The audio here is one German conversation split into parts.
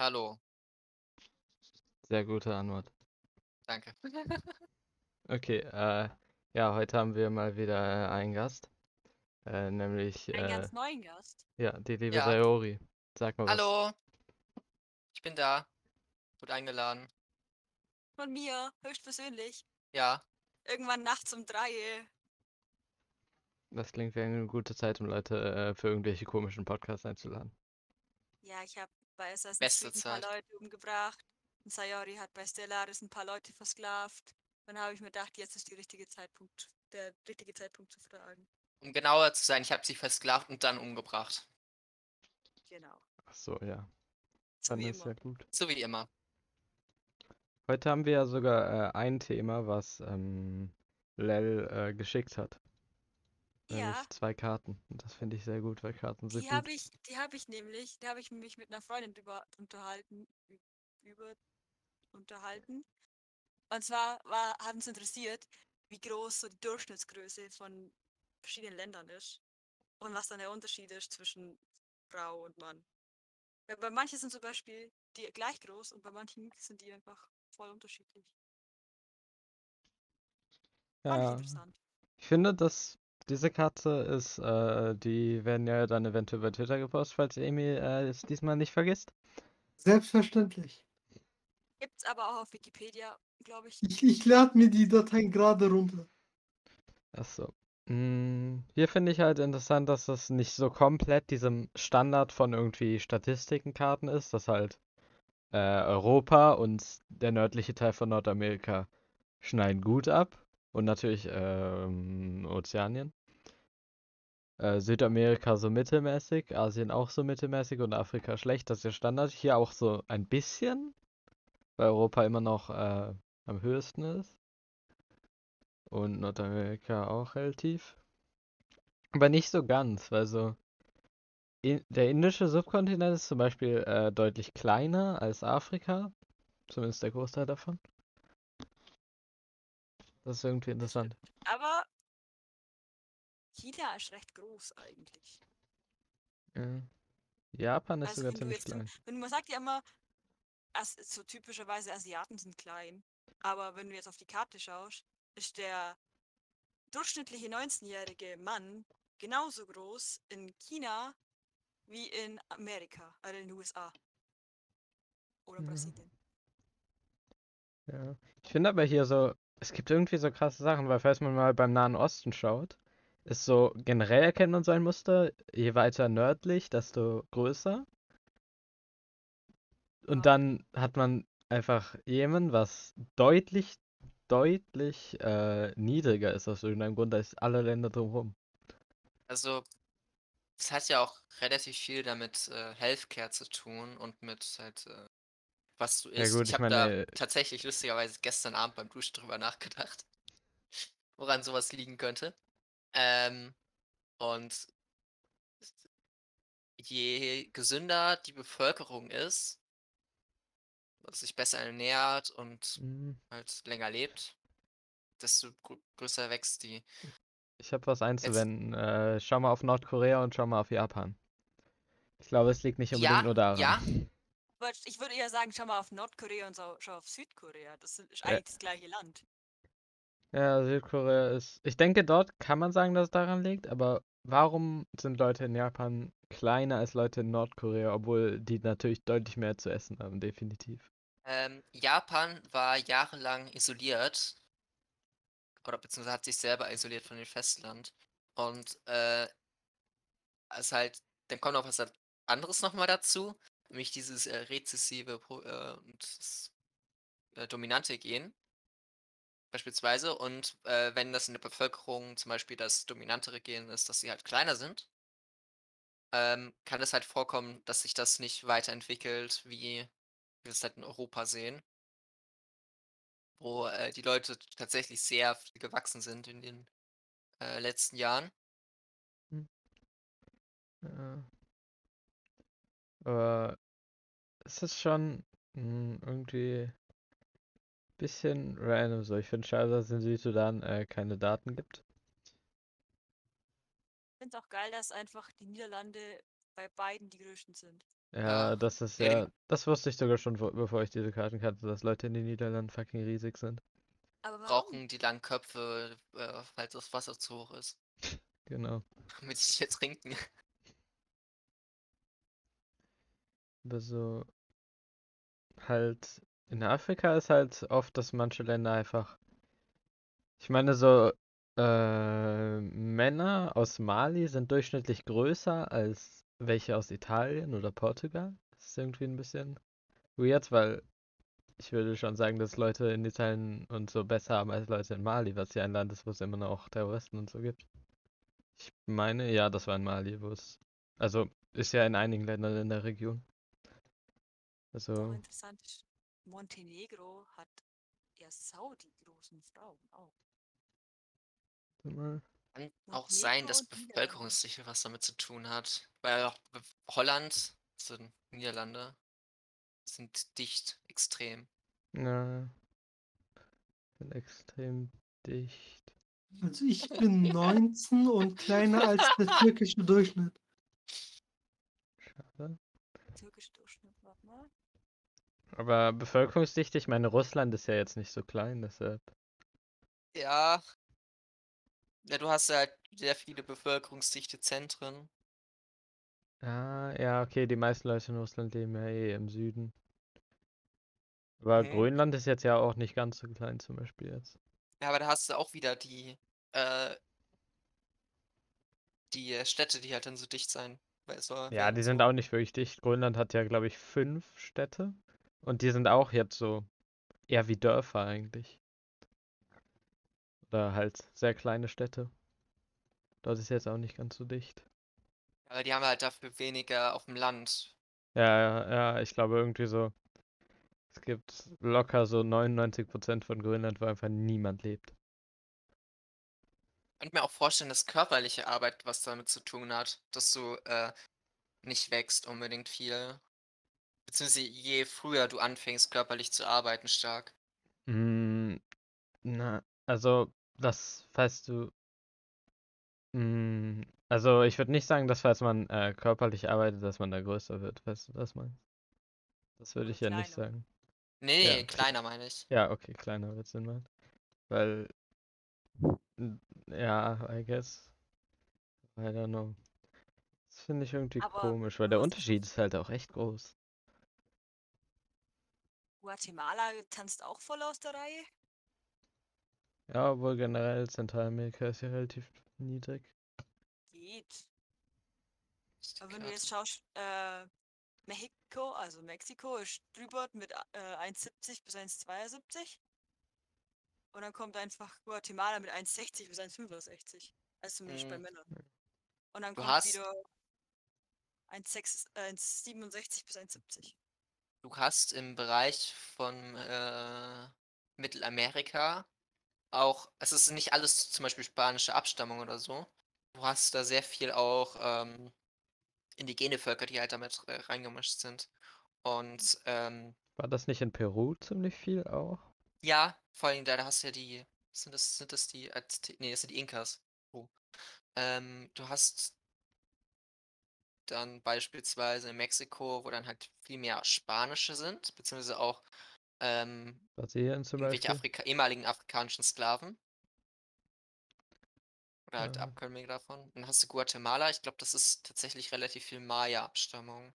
Hallo, Sehr gute Antwort. danke. Okay, äh, ja, heute haben wir mal wieder äh, einen Gast, äh, nämlich Einen äh, ganz neuen Gast. ja, die liebe Ja. Sayori. Sag mal was. Hallo, ich bin da. Gut eingeladen. Von mir, höchstpersönlich. Ja, Irgendwann nachts um drei. Das klingt wie eine gute Zeit, um Leute äh, für irgendwelche komischen Podcasts einzuladen. Ja, ich habe bei Assassin's Beste Creed ein paar. Leute umgebracht. Und Sayori hat bei Stellaris ein paar Leute versklavt. Dann habe ich mir gedacht, jetzt ist der richtige Zeitpunkt, der richtige Zeitpunkt zu fragen. um genauer zu sein, ich habe sie versklavt und dann umgebracht. Genau. Ach so, ja. So Dann wie ist immer. ja gut. So wie immer. Heute haben wir ja sogar äh, ein Thema, was ähm, Lel äh, geschickt hat. Nämlich Ja, zwei Karten. Das finde ich sehr gut, weil Karten sind die habe ich, die habe ich nämlich, die habe ich mich mit einer Freundin drüber unterhalten, über unterhalten. Und zwar war, hat uns interessiert, wie groß so die Durchschnittsgröße von verschiedenen Ländern ist und was dann der Unterschied ist zwischen Frau und Mann. Weil bei manchen sind zum Beispiel die gleich groß und bei manchen sind die einfach voll unterschiedlich. Ja, interessant. ich finde, dass diese Karte ist, äh, die werden ja dann eventuell bei Twitter gepostet, falls Amy äh, es diesmal nicht vergisst. Selbstverständlich. Gibt's aber auch auf Wikipedia, glaube ich. Ich, ich lade mir die Dateien gerade runter. Ach so. Mm, Hier finde ich halt interessant, dass das nicht so komplett diesem Standard von irgendwie Statistikenkarten ist, dass halt äh, Europa und der nördliche Teil von Nordamerika schneiden gut ab und natürlich ähm, Ozeanien. Äh, Südamerika so mittelmäßig, Asien auch so mittelmäßig und Afrika schlecht. Das ist der Standard. Hier auch so ein bisschen, weil Europa immer noch äh, am höchsten ist. Und Nordamerika auch relativ. Aber nicht so ganz, weil so in, der indische Subkontinent ist zum Beispiel äh, deutlich kleiner als Afrika. Zumindest der Großteil davon. Das ist irgendwie interessant. Aber China ist recht groß eigentlich. Ja. Japan ist Also sogar ziemlich zum- klein. wenn man sagt ja immer, so typischerweise Asiaten sind klein, aber wenn du jetzt auf die Karte schaust, ist der durchschnittliche 19-jährige Mann genauso groß in China wie in Amerika, also in den USA. Oder Ja. Brasilien. Ja. Ich finde aber hier so, es gibt irgendwie so krasse Sachen, weil falls man mal beim Nahen Osten schaut, ist so, generell erkennt man so ein Muster, je weiter nördlich, desto größer. Und Ja. dann hat man einfach Jemen, was deutlich, deutlich äh, niedriger ist aus irgendeinem Grund als alle Länder drumherum. Also, es hat ja auch relativ viel damit äh, Healthcare zu tun und mit halt, äh, was du Ja isst. gut, Ich ich habe da tatsächlich lustigerweise gestern Abend beim Duschen drüber nachgedacht, woran sowas liegen könnte. Ähm, und je gesünder die Bevölkerung ist, sich besser ernährt und mm, halt länger lebt, desto grö- größer wächst die. ich habe was einzuwenden. Äh, schau mal auf Nordkorea und schau mal auf Japan. Ich glaube, es liegt nicht unbedingt Ja, nur daran. ja, Aber ich würde eher sagen, schau mal auf Nordkorea und so, schau auf Südkorea. Das ist Ja. eigentlich das gleiche Land. Ja, Südkorea ist. Ich denke, dort kann man sagen, dass es daran liegt, aber warum sind Leute in Japan kleiner als Leute in Nordkorea, obwohl die natürlich deutlich mehr zu essen haben, definitiv. Ähm, Japan war jahrelang isoliert, oder beziehungsweise hat sich selber isoliert von dem Festland. Und äh, also halt, dann kommt noch was anderes nochmal dazu, nämlich dieses äh, rezessive äh, und das äh, dominante Gen beispielsweise. Und äh, wenn das in der Bevölkerung zum Beispiel das dominantere Gen ist, dass sie halt kleiner sind, ähm, kann es halt vorkommen, dass sich das nicht weiterentwickelt, wie wir es halt in Europa sehen wo äh, die Leute tatsächlich sehr viel gewachsen sind in den äh, letzten Jahren. Ja. Aber es ist schon mh, irgendwie bisschen random so. Ich finde schade, dass es in Südsudan äh, keine Daten gibt. Ich finde es auch geil, dass einfach die Niederlande bei beiden die größten sind. Ja, Ja, das ist ja, das wusste ich sogar schon, vor- bevor ich diese Karten kannte, dass Leute in den Niederlanden fucking riesig sind. Aber brauchen die langen Köpfe, äh, falls das Wasser zu hoch ist. Genau. Damit sie jetzt trinken. Aber so halt in Afrika ist halt oft, dass manche Länder einfach. Ich meine, so äh, Männer aus Mali sind durchschnittlich größer als welche aus Italien oder Portugal. Das ist irgendwie ein bisschen weird, weil ich würde schon sagen, dass Leute in Italien und so besser haben als Leute in Mali, was ja ein Land ist, wo es immer noch Terroristen und so gibt. Ich meine, ja, das war in Mali, wo es. Also ist ja in einigen Ländern in der Region. Also, interessant ist, Montenegro hat eher sau die großen Frauen auch. Kann auch sein, dass. Bevölkerungsdichte was damit zu tun hat. Weil auch Holland, also Niederlande, sind dicht, extrem. Ja. Bin extrem dicht. Also ich bin 19 und kleiner als der türkische Durchschnitt. Schade. Türkisch Durchschnitt, warte mal. Aber bevölkerungsdichte, ich meine, Russland ist ja jetzt nicht so klein, deshalb. Ja. Ja, du hast ja halt sehr viele bevölkerungsdichte Zentren. Ah, ja, okay, die meisten Leute in Russland leben ja eh im Süden. Aber Mhm. Grönland ist jetzt ja auch nicht ganz so klein zum Beispiel jetzt. Ja, aber da hast du auch wieder die, äh, die äh, Städte, die halt dann so dicht sein. Weil so, Ja, die sind auch nicht wirklich dicht. Grönland hat ja, glaube ich, fünf Städte. Und die sind auch jetzt so eher wie Dörfer eigentlich. Oder halt sehr kleine Städte. Dort ist jetzt auch nicht ganz so dicht. Aber die haben halt dafür weniger auf dem Land. Ja, ja, ja, ich glaube irgendwie so. Es gibt locker so 99% von Grönland, wo einfach niemand lebt. Ich könnte mir auch vorstellen, dass körperliche Arbeit was damit zu tun hat, dass du äh, nicht wächst unbedingt viel. Beziehungsweise je früher du anfängst, körperlich zu arbeiten, stark. Mm, na, also, das, falls du. Mm, also, ich würde nicht sagen, dass falls man äh, körperlich arbeitet, dass man da größer wird. Weißt du, das meinst? Das würde Oder ich ja nicht kleiner. sagen. Nee, Ja, nee, kleiner meine ich. Ja, okay, kleiner wird Sinn machen. Weil. Ja, I guess. I don't know. Das finde ich irgendwie Aber komisch, weil der was- Unterschied ist halt auch echt groß. Guatemala tanzt auch voll aus der Reihe. Ja, obwohl generell Zentralamerika ist ja relativ niedrig. Geht. Aber wenn du jetzt schaust, äh, Mexiko, also Mexiko ist drüber mit äh, 1,70 bis 1,72. Und dann kommt einfach Guatemala mit 1,60 bis 1,65. Also zumindest bei Mhm. Männern. Und dann Du kommt hast- wieder 1,6 äh, 1,67 bis 1,70. Du hast im Bereich von äh, Mittelamerika auch, es ist nicht alles zum Beispiel spanische Abstammung oder so. Du hast da sehr viel auch ähm, indigene Völker, die halt damit äh, reingemischt sind. Und ähm, War das nicht in Peru ziemlich viel auch? ja, vor allem da, da hast du ja die, sind das, sind das die nee, das sind die Inkas. Oh. Ähm, du hast dann beispielsweise in Mexiko, wo dann halt viel mehr Spanische sind, beziehungsweise auch ähm, Brasilien zum irgendwelche? Afrika ehemaligen afrikanischen Sklaven. Oder halt Ja. Abkömmlinge davon. Dann hast du Guatemala, ich glaube, das ist tatsächlich relativ viel Maya-Abstammung.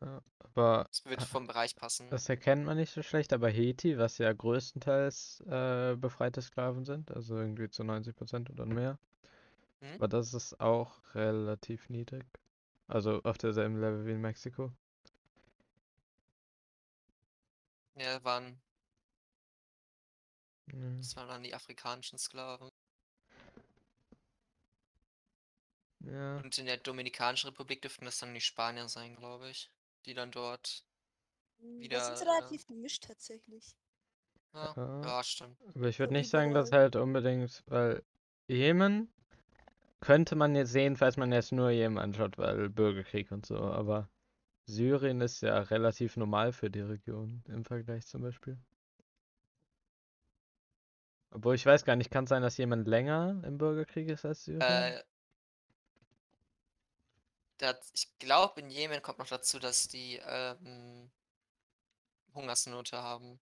Ja, aber Das wird vom Bereich passen. das erkennt man nicht so schlecht, aber Haiti, was ja größtenteils äh, befreite Sklaven sind, also irgendwie zu 90% oder mehr, Mhm. aber das ist auch relativ niedrig. Also auf derselben Level wie in Mexiko. Ja, waren, Ja. das waren dann die afrikanischen Sklaven. Ja, Und in der Dominikanischen Republik dürften das dann die Spanier sein, glaube ich. Die dann dort. Wieder, das ist äh, relativ gemischt tatsächlich. Ja, Ja. ja stimmt. aber ich würde nicht sagen, dass halt unbedingt, weil Jemen könnte man jetzt sehen, falls man jetzt nur Jemen anschaut, weil Bürgerkrieg und so, aber Syrien ist ja relativ normal für die Region im Vergleich zum Beispiel. Obwohl ich weiß gar nicht, kann es sein, dass jemand länger im Bürgerkrieg ist als Syrien? Äh, da, ich glaube, in Jemen kommt noch dazu, dass die ähm, Hungersnöte haben.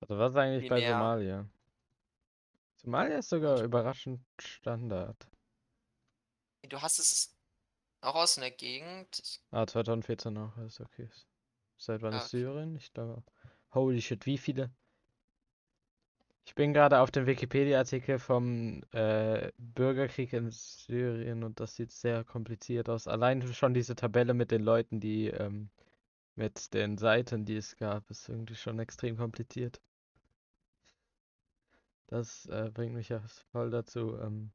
Also was ist eigentlich bei Primär. Somalia? Somalia ist sogar überraschend Standard. Du hast es auch aus einer Gegend. Ah, 2014 auch, ist okay. Seit wann Ah, ist okay. Syrien? Ich glaube. Holy shit, wie viele? Ich bin gerade auf dem Wikipedia-Artikel vom äh, Bürgerkrieg in Syrien und das sieht sehr kompliziert aus. Allein schon diese Tabelle mit den Leuten, die ähm, mit den Seiten, die es gab, ist irgendwie schon extrem kompliziert. Das äh, bringt mich ja voll dazu. Ähm,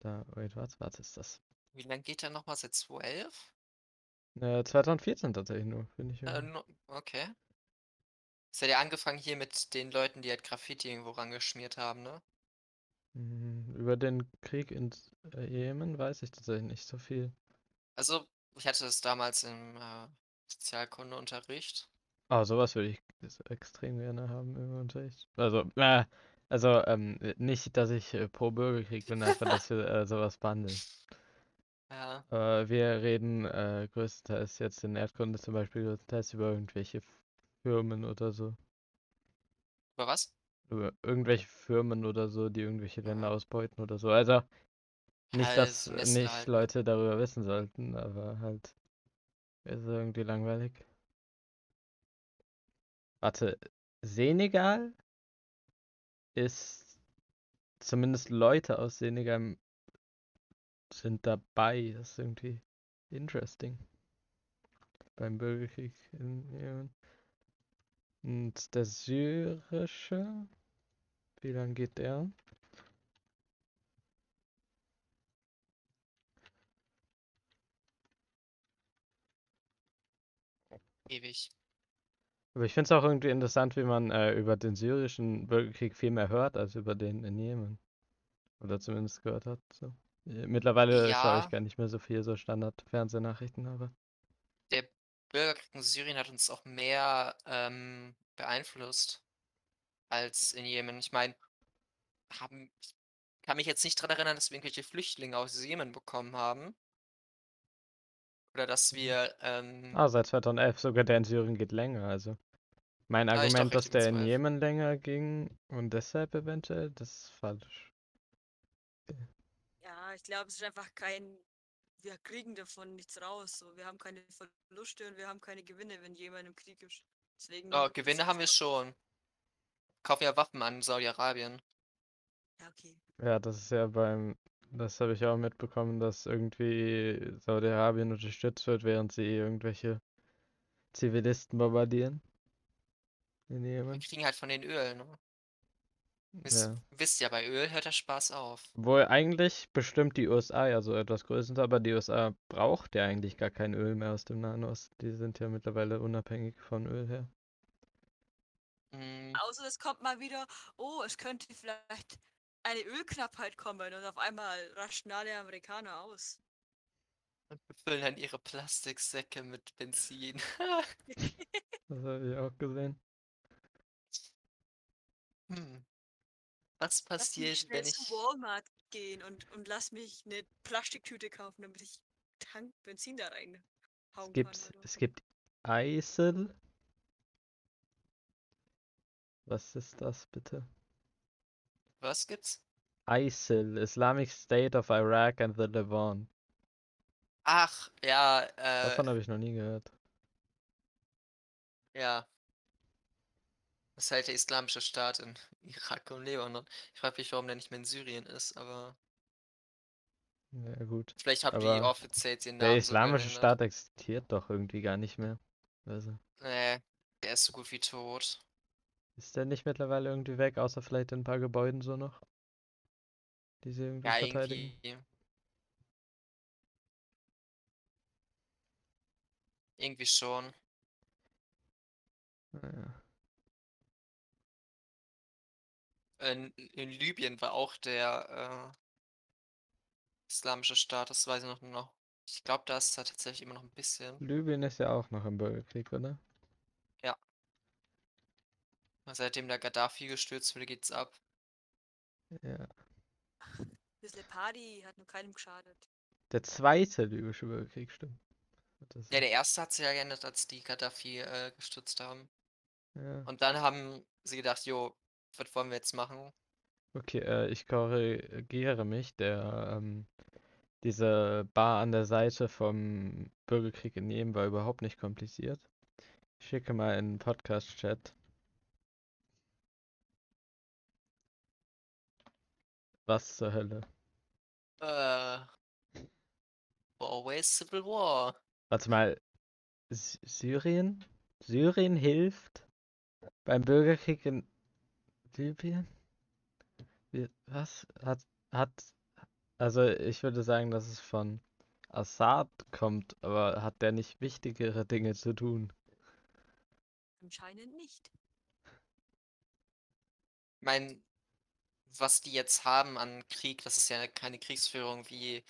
da, wait, was, was ist das? Wie lange geht der nochmal? Seit 12? Äh, 2014 tatsächlich nur, finde ich. Äh, no, okay. Es hat ja angefangen hier mit den Leuten, die halt Graffiti irgendwo rangeschmiert haben, ne? Mm, Über den Krieg in äh, Jemen weiß ich tatsächlich nicht so viel. Also, ich hatte das damals im äh, Sozialkundeunterricht. Oh, sowas würde ich extrem gerne haben im Unterricht. Also, äh, also ähm, nicht, dass ich äh, pro Bürgerkrieg bin, einfach, dass wir äh, sowas behandeln. Ja. Äh, wir reden äh, größtenteils jetzt in Erdkunde zum Beispiel größtenteils über irgendwelche Firmen oder so. Über was? Über irgendwelche Firmen oder so, die irgendwelche Länder Ja. ausbeuten oder so. Also nicht, Ja, dass so Nestle nicht halt? Leute darüber wissen sollten, aber halt ist irgendwie langweilig. Warte, Senegal ist zumindest Leute aus Senegal sind dabei. Das ist irgendwie interesting. Beim Bürgerkrieg in Jemen. Und der syrische, wie lange geht der? Ewig. Aber ich finde es auch irgendwie interessant, wie man äh, über den syrischen Bürgerkrieg viel mehr hört, als über den in Jemen. Oder zumindest gehört hat. So. Äh, Mittlerweile schaue ich Ja, gar nicht mehr so viel so Standard-Fernsehnachrichten, aber. der Bürgerkrieg in Syrien hat uns auch mehr ähm, beeinflusst als in Jemen. Ich meine, haben, ich kann mich jetzt nicht daran erinnern, dass wir irgendwelche Flüchtlinge aus Jemen bekommen haben. Oder dass wir, ähm, Ah, seit 2011 sogar der in Syrien geht länger, also. Mein Ah, ich dachte Argument, dass der in 12. Jemen länger ging und deshalb eventuell, das ist falsch. Ja, ich glaube, es ist einfach kein. Wir kriegen davon nichts raus. So. Wir haben keine Verluste und wir haben keine Gewinne, wenn jemand im Krieg ist. Deswegen. Oh, Gewinne haben wir schon. Kaufen ja Waffen an Saudi-Arabien. Ja, okay. Ja, das ist ja beim, das habe ich auch mitbekommen, dass irgendwie Saudi-Arabien unterstützt wird, während sie irgendwelche Zivilisten bombardieren. In Wir kriegen halt von den Öl, ne? Wisst, Ja. wisst ja, bei Öl hört der Spaß auf. Obwohl eigentlich bestimmt die USA ja so etwas größer sind, aber die USA braucht ja eigentlich gar kein Öl mehr aus dem Nahen Osten. Die sind ja mittlerweile unabhängig von Öl her. Mm, Außer es kommt mal wieder, oh, es könnte vielleicht eine Ölknappheit kommen und auf einmal raschen alle Amerikaner aus. und befüllen dann ihre Plastiksäcke mit Benzin. Das habe ich auch gesehen. Hm. Was passiert, wenn zu ich. Walmart gehen und, und lass mich eine Plastiktüte kaufen, damit ich Tank Benzin da reinhauen Es gibt, es gibt ISIL. Was ist das bitte? Was gibt's? ISIL, Islamic State of Iraq and the Levant. Ach, ja, Davon äh, habe ich noch nie gehört. ja. Das ist halt der islamische Staat in Irak und Libanon. Ich frage mich, warum der nicht mehr in Syrien ist, aber Ja, gut. vielleicht haben die Aber offiziell den Der Namen sogar islamische geändert. Staat existiert doch irgendwie gar nicht mehr. Also, Nee, der ist so gut wie tot. ist der nicht mittlerweile irgendwie weg, außer vielleicht in ein paar Gebäuden so noch? Die sie irgendwie Ja, verteidigen? irgendwie. Irgendwie schon. Naja. In, in Libyen war auch der äh, islamische Staat, das weiß ich noch. noch. Ich glaube, da ist er tatsächlich immer noch ein bisschen. Libyen ist ja auch noch im Bürgerkrieg, oder? Seitdem der Gaddafi gestürzt wurde, geht's ab. Ja. Bisschen Party hat nur keinem geschadet. Der zweite libysche Bürgerkrieg, stimmt. Das Ja, der erste hat sich ja geändert, als die Gaddafi äh, gestützt haben. ja. Und dann haben sie gedacht, jo, was wollen wir jetzt machen? Okay, äh, ich korrigiere mich. Der, ähm, diese Bar an der Seite vom Bürgerkrieg in Jemen war überhaupt nicht kompliziert. Ich schicke mal in den Podcast-Chat. Was zur Hölle? Äh. Always Civil War. Warte mal. Sy Syrien? Syrien hilft beim Bürgerkrieg in Libyen? Wie, was? Hat, hat, also ich würde sagen, dass es von Assad kommt, aber hat der nicht wichtigere Dinge zu tun? Anscheinend nicht. Ich mein, was die jetzt haben an Krieg, das ist ja keine Kriegsführung wie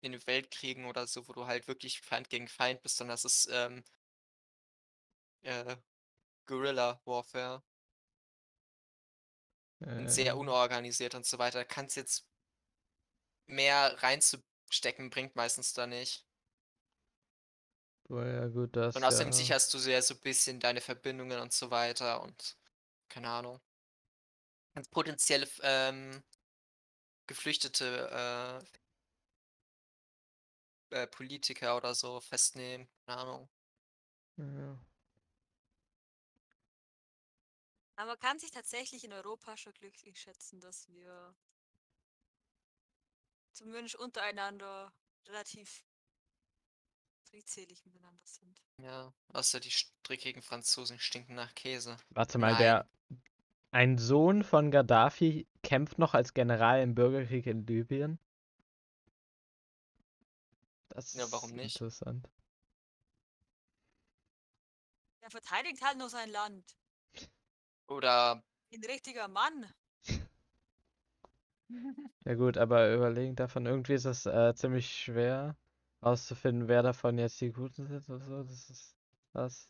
in den Weltkriegen oder so, wo du halt wirklich Feind gegen Feind bist, sondern das ist ähm, äh, Guerilla Warfare und sehr Äh, unorganisiert und so weiter. Kannst jetzt mehr reinzustecken, bringt meistens da nicht. boah, ja gut, das Und außerdem ja, sicherst du sehr so ein bisschen deine Verbindungen und so weiter und keine Ahnung. Kannst potenzielle ähm, Geflüchtete äh, äh, Politiker oder so festnehmen, keine Ahnung. ja. Aber man kann sich tatsächlich in Europa schon glücklich schätzen, dass wir zumindest untereinander relativ triedselig miteinander sind. Ja, außer die strickigen Franzosen stinken nach Käse. Warte mal, Nein. der ein Sohn von Gaddafi kämpft noch als General im Bürgerkrieg in Libyen? Das Ja, warum ist nicht? interessant. Er verteidigt halt nur sein Land. Oder Ein richtiger Mann. Ja gut, aber überlegen davon, irgendwie ist es äh, ziemlich schwer auszufinden, wer davon jetzt die Guten sind oder so. Das ist was.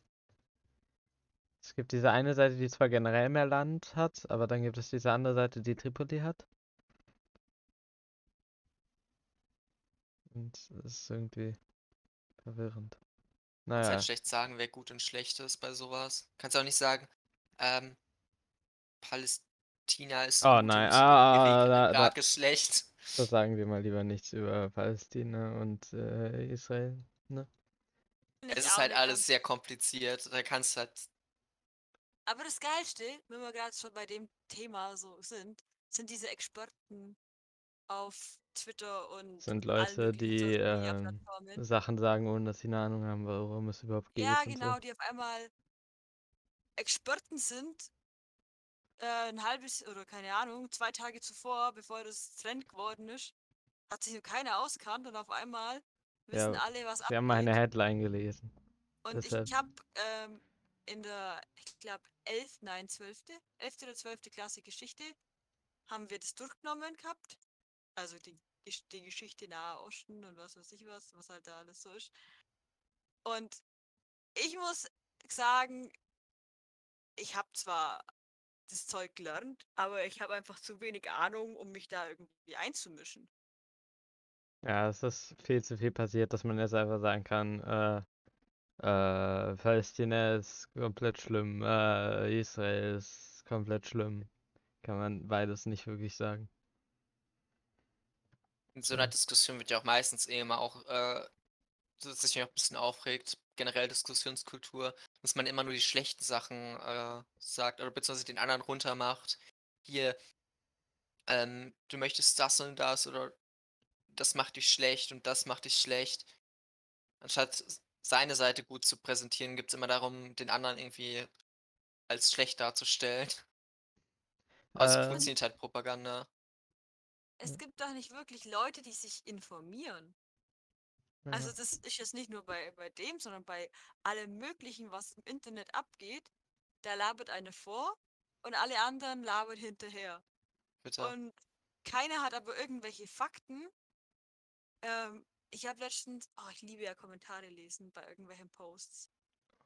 Es gibt diese eine Seite, die zwar generell mehr Land hat, aber dann gibt es diese andere Seite, die Tripoli hat. Und das ist irgendwie verwirrend. kannst Naja, halt schlecht sagen, wer gut und schlecht ist bei sowas. Kannst auch nicht sagen, ähm, Palästina ist Oh nein, und ah, Irak da- da- Irak ist schlecht. da sagen wir mal lieber nichts über Palästina und äh, Israel. Ne? Es ist halt alles sehr kompliziert. Da kannst du halt Aber das Geilste, wenn wir gerade schon bei dem Thema so sind, sind diese Experten auf Twitter und Sind Leute, die ähm, Plattformen. Sachen sagen, ohne dass sie eine Ahnung haben, worum es überhaupt geht Ja, genau, so. die auf einmal Experten sind, äh, ein halbes oder keine Ahnung, zwei Tage zuvor, bevor das Trend geworden ist, hat sich noch keiner auskannt und auf einmal wissen Ja, alle, was Sie haben meine abgeht. Headline gelesen. Und deshalb- ich habe ähm, in der, ich glaube, 11, nein, 12., 11. oder 12. Klasse Geschichte haben wir das durchgenommen gehabt. Also die, die Geschichte Nahe Osten und was weiß ich was, was halt da alles so ist. Und ich muss sagen, ich habe zwar das Zeug gelernt, aber ich habe einfach zu wenig Ahnung, um mich da irgendwie einzumischen. Ja, es ist viel zu viel passiert, dass man jetzt einfach sagen kann, äh, äh, Palästina ist komplett schlimm, äh, Israel ist komplett schlimm. Kann man beides nicht wirklich sagen. In so einer. Diskussion wird ja auch meistens eh immer auch, äh, so dass sich auch ein bisschen aufregt, generell Diskussionskultur, dass man immer nur die schlechten Sachen äh, sagt oder beziehungsweise den anderen runtermacht. Hier, ähm, du möchtest das und das oder das macht dich schlecht und das macht dich schlecht. Anstatt seine Seite gut zu präsentieren, geht es immer darum, den anderen irgendwie als schlecht darzustellen. Aber so Äh, funktioniert halt Propaganda. Es gibt doch nicht wirklich Leute, die sich informieren. Also das ist jetzt nicht nur bei, bei dem, sondern bei allem Möglichen, was im Internet abgeht. Da labert eine vor und alle anderen labern hinterher. Bitte. Und keiner hat aber irgendwelche Fakten. Ähm, ich habe letztens, oh, ich liebe ja Kommentare lesen bei irgendwelchen Posts.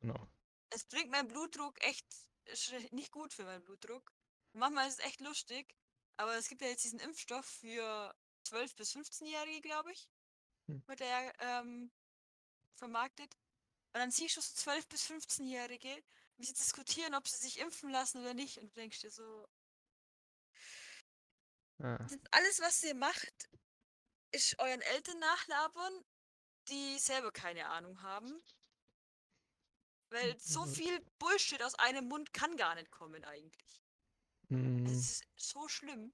Genau. Es bringt meinen Blutdruck echt, nicht gut für meinen Blutdruck. Manchmal ist es echt lustig, Aber es gibt ja jetzt diesen Impfstoff für 12- bis 15-Jährige, glaube ich. Hm. Wird der ähm, vermarktet. Und dann siehst du so 12- bis 15-Jährige, wie sie diskutieren, ob sie sich impfen lassen oder nicht. Und du denkst dir so, Ah. das alles, was ihr macht, ist euren Eltern nachlabern, die selber keine Ahnung haben. Weil so Mhm. viel Bullshit aus einem Mund kann gar nicht kommen eigentlich. Hm. Es ist so schlimm.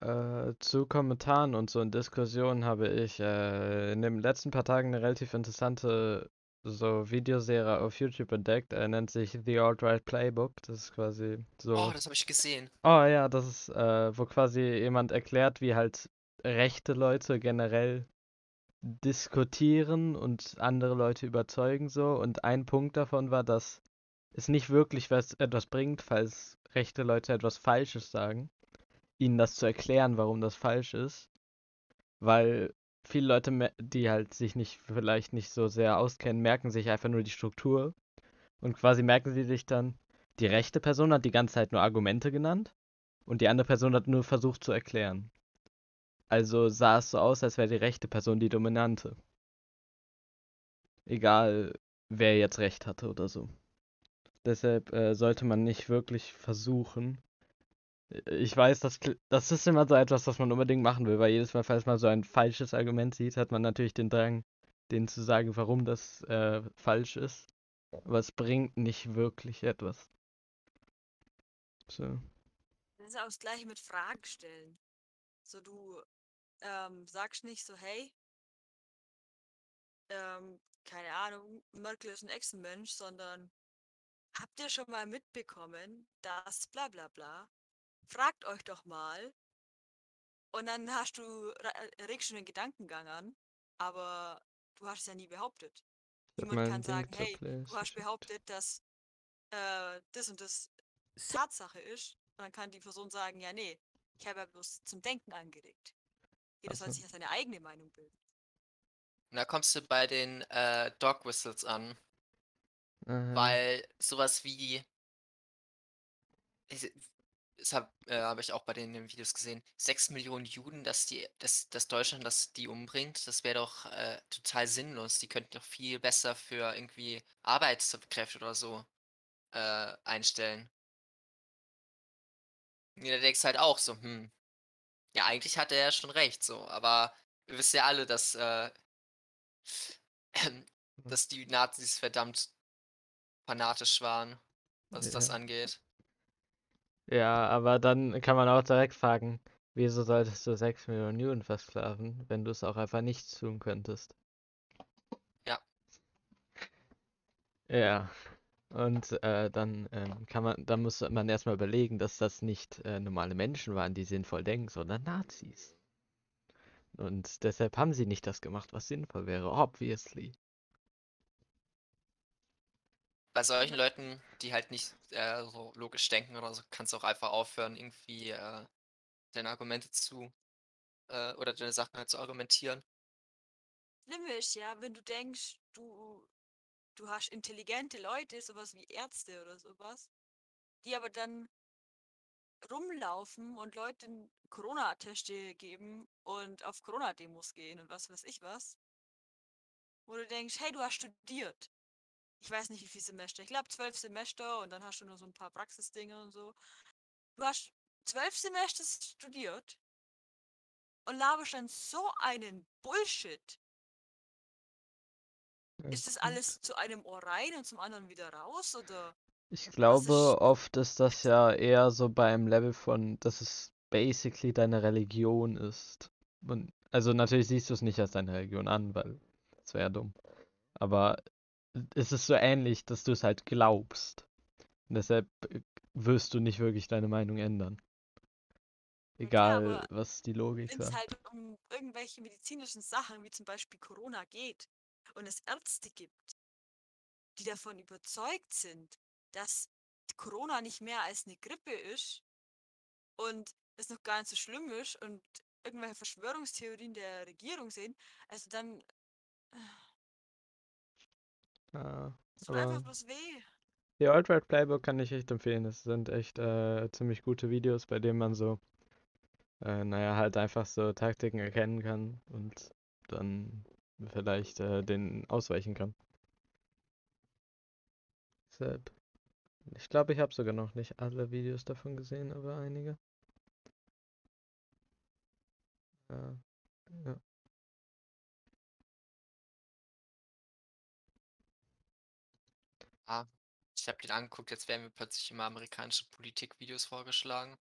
Äh, zu Kommentaren und so in Diskussionen habe ich äh, in den letzten paar Tagen eine relativ interessante so Videoserie auf YouTube entdeckt. Er nennt sich The Alt-Right Playbook. Das ist quasi so. Oh, das habe ich gesehen. Oh ja, das ist, äh, wo quasi jemand erklärt, wie halt rechte Leute generell diskutieren und andere Leute überzeugen so. Und ein Punkt davon war, dass es nicht wirklich was etwas bringt, falls rechte Leute etwas Falsches sagen, ihnen das zu erklären, warum das falsch ist. Weil viele Leute, die halt sich nicht, vielleicht nicht so sehr auskennen, merken sich einfach nur die Struktur. Und quasi merken sie sich dann, die rechte Person hat die ganze Zeit nur Argumente genannt und die andere Person hat nur versucht zu erklären. Also sah es so aus, als wäre die rechte Person die dominante. Egal, wer jetzt recht hatte oder so. Deshalb äh, sollte man nicht wirklich versuchen. Ich weiß, das, das ist immer so etwas, was man unbedingt machen will, weil jedes Mal, falls man so ein falsches Argument sieht, hat man natürlich den Drang, denen zu sagen, warum das äh, falsch ist. Aber es bringt nicht wirklich etwas. So. Das ist auch das gleiche mit Fragen stellen. So, du ähm, sagst nicht so, hey, ähm, keine Ahnung, Merkel ist ein Echsenmensch, sondern habt ihr schon mal mitbekommen, dass bla bla bla? Fragt euch doch mal. Und dann hast du, äh, regst du den Gedankengang an, aber du hast es ja nie behauptet. Niemand kann Ding sagen, hey, du hast behauptet, dass äh, das und das Tatsache ist. Und dann kann die Person sagen, ja, nee, ich habe ja bloß zum Denken angeregt. Jeder soll Ach so. sich ja seine eigene Meinung bilden. Und da kommst du bei den äh, Dog Whistles an. Aha. Weil sowas wie. Das habe äh, hab ich auch bei den Videos gesehen. Sechs Millionen Juden, dass die, dass, dass Deutschland das die umbringt, das wäre doch äh, total sinnlos. Die könnten doch viel besser für irgendwie Arbeitskräfte oder so äh, einstellen. Ja, da denkst halt auch so, hm. Ja, eigentlich hat er ja schon recht, so, aber wir wissen ja alle, dass, äh, dass die Nazis verdammt fanatisch waren, was das Ja. angeht. Ja, aber dann kann man auch direkt fragen, wieso solltest du 6 Millionen Juden versklaven, wenn du es auch einfach nicht tun könntest? Ja. Ja. Und äh, dann ähm, kann man, dann muss man erstmal überlegen, dass das nicht äh, normale Menschen waren, die sinnvoll denken, sondern Nazis. Und deshalb haben sie nicht das gemacht, was sinnvoll wäre, obviously. Bei solchen Leuten, die halt nicht äh, so logisch denken oder so, kannst du auch einfach aufhören, irgendwie äh, deine Argumente zu äh, oder deine Sachen halt zu argumentieren. Schlimm ist ja, wenn du denkst, du, du hast intelligente Leute, sowas wie Ärzte oder sowas, die aber dann rumlaufen und Leuten Corona-Atteste geben und auf Corona-Demos gehen und was weiß ich was. Wo du denkst, hey, du hast studiert. Ich weiß nicht, wie viele Semester. Ich glaube zwölf Semester und dann hast du nur so ein paar Praxisdinge und so. Du hast zwölf Semester studiert und laberst dann so einen Bullshit. Ist das alles zu einem Ohr rein und zum anderen wieder raus? Oder Ich glaube, ist- oft ist das ja eher so beim Level von, dass es basically deine Religion ist. Und, also natürlich siehst du es nicht als deine Religion an, weil das wäre ja dumm. Aber es ist so ähnlich, dass du es halt glaubst. Und deshalb äh, wirst du nicht wirklich deine Meinung ändern. Ja, Egal, aber was die Logik wenn es halt um irgendwelche medizinischen Sachen, wie zum Beispiel Corona geht und es Ärzte gibt, die davon überzeugt sind, dass Corona nicht mehr als eine Grippe ist und es noch gar nicht so schlimm ist und irgendwelche Verschwörungstheorien der Regierung sehen, also dann Ja, tut einfach aber bloß weh. die Alt-Right Playbook kann ich echt empfehlen. Das sind echt äh, ziemlich gute Videos, bei denen man so äh, naja, halt einfach so Taktiken erkennen kann und dann vielleicht äh, den ausweichen kann. Deshalb. Ich glaube, ich habe sogar noch nicht alle Videos davon gesehen, aber einige. Ja. ja. Ah, ich habe den angeguckt, jetzt werden mir plötzlich immer amerikanische Politikvideos vorgeschlagen.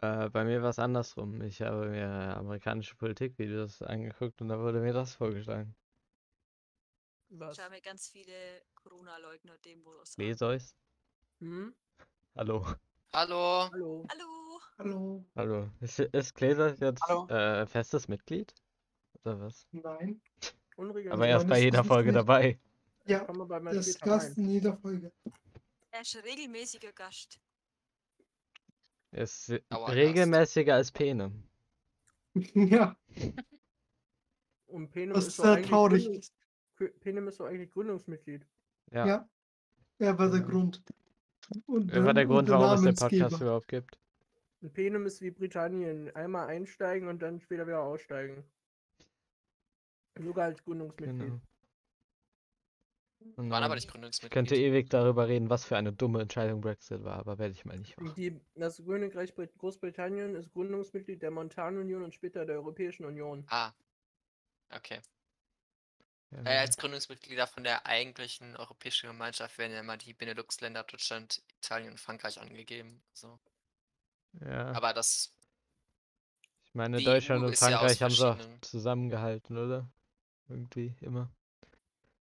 Äh, bei mir war es andersrum. Ich habe mir amerikanische Politikvideos angeguckt und da wurde mir das vorgeschlagen. Ich habe mir ganz viele Corona-Leugner-Demos an. Besois? Hm? Hallo. Hallo. Hallo. Hallo! Hallo. Hallo. Ist, ist Gläser jetzt Hallo. äh, festes Mitglied? Oder was? Nein. Unregelmäßig. Aber er ist bei jeder Folge nicht. dabei. Ja, das ist Gast rein. in jeder Folge. Er ist regelmäßiger Gast. Er ist Dauergast. regelmäßiger als Pene. ja, Und Penem was ist sehr traurig Gründungs- Penem ist doch eigentlich Gründungsmitglied. Ja. Ja. Er war der Ja. Grund. Und Er war der und Grund, warum es den. Podcast überhaupt gibt. Und Penem ist wie Britannien. Einmal einsteigen und dann später wieder aussteigen. Sogar als Gründungsmitglied. Genau. Und Waren aber dann- nicht ich Gründungsmitglied. könnte ewig darüber reden, was für eine dumme Entscheidung Brexit war, aber werde ich mal nicht machen. Die, das Königreich Brit- Großbritannien ist Gründungsmitglied der Montanunion und später der Europäischen Union. Ah. Okay. Ja, Äh, als Gründungsmitglieder von der eigentlichen Europäischen Gemeinschaft werden ja immer die Benelux-Länder Deutschland, Italien und Frankreich angegeben. So. ja. Aber das, ich meine, Deutschland EU und ist ja Frankreich haben sie zusammengehalten, oder? Irgendwie immer.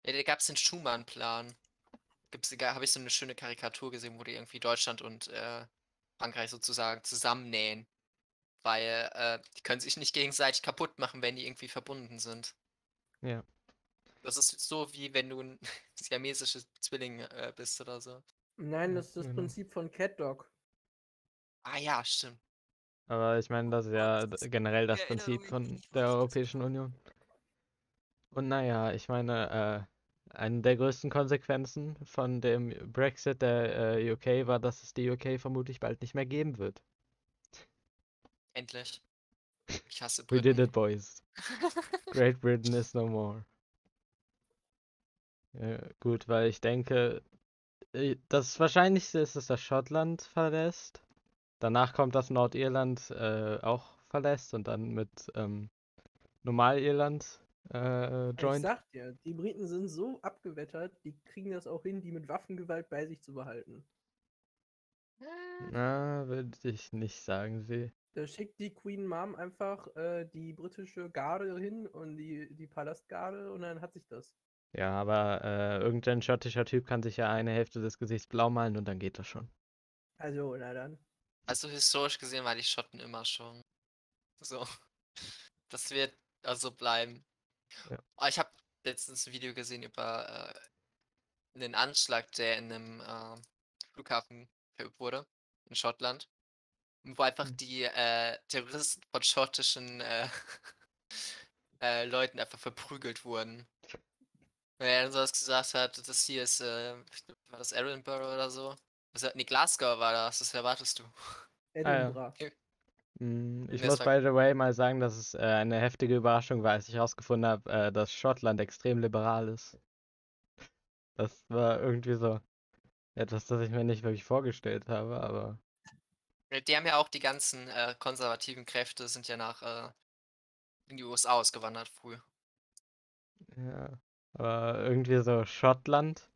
Ja, da gab es den Schumann-Plan. Gibt's, habe ich so eine schöne Karikatur gesehen, wo die irgendwie Deutschland und äh, Frankreich sozusagen zusammennähen. Weil äh, die können sich nicht gegenseitig kaputt machen, wenn die irgendwie verbunden sind. Ja. Das ist so wie wenn du ein siamesisches Zwilling äh, bist oder so. Nein, das ist das genau. Prinzip von Cat Dog. Ah ja, stimmt. Aber ich meine, das ist ja generell das Prinzip von der Europäischen Union. Und naja, ich meine, äh, eine der größten Konsequenzen von dem Brexit der äh, UK war, dass es die UK vermutlich bald nicht mehr geben wird. Endlich. Ich hasse We did it, boys. Great Britain is no more. Ja, gut, weil ich denke, äh, das Wahrscheinlichste ist, dass das Schottland verlässt. Danach kommt das Nordirland äh, auch verlässt und dann mit ähm, Normalirland äh, Ich joint. sag dir, die Briten sind so abgewettert, die kriegen das auch hin, die mit Waffengewalt bei sich zu behalten. Na, würde ich nicht sagen, sie. Da schickt die Queen Mom einfach äh, die britische Garde hin und die, die Palastgarde und dann hat sich das. Ja, aber äh, irgendein schottischer Typ kann sich ja eine Hälfte des Gesichts blau malen und dann geht das schon. Also, na dann. Also historisch gesehen war die Schotten immer schon. So. Das wird also bleiben. Ja. Aber ich habe letztens ein Video gesehen über äh, einen Anschlag, der in einem äh, Flughafen verübt wurde, in Schottland. Wo einfach Hm. die äh, Terroristen von schottischen äh, äh, Leuten einfach verprügelt wurden. Weil er dann sowas gesagt hat, das hier ist, äh, war das Edinburgh oder so? Also, nee, Glasgow war das, das erwartest du. Edinburgh. Mm, Ich Nee, es muss by the way mal sagen, dass es äh, eine heftige Überraschung war, als ich herausgefunden habe, äh, dass Schottland extrem liberal ist. Das war irgendwie so etwas, das ich mir nicht wirklich vorgestellt habe, aber Die haben ja auch die ganzen äh, konservativen Kräfte sind ja nach äh, in die USA ausgewandert früh. ja. Aber irgendwie so Schottland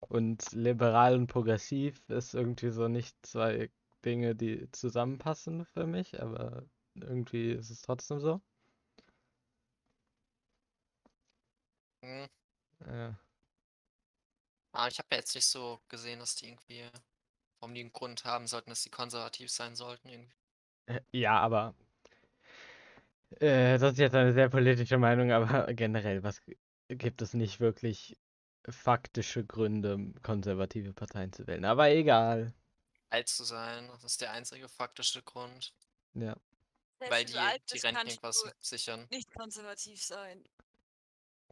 und liberal und progressiv ist irgendwie so nicht zwei Dinge, die zusammenpassen für mich, aber irgendwie ist es trotzdem so. Mhm. Ja. Aber ich habe ja jetzt nicht so gesehen, dass die irgendwie, warum die einen Grund haben sollten, dass sie konservativ sein sollten irgendwie. Äh, Ja, aber äh, das ist jetzt eine sehr politische Meinung, aber generell, was gibt es nicht wirklich faktische Gründe, konservative Parteien zu wählen? Aber egal. Alt zu sein, das ist der einzige faktische Grund. Ja. Selbst Weil die, die Renten irgendwas sichern. nicht konservativ sein.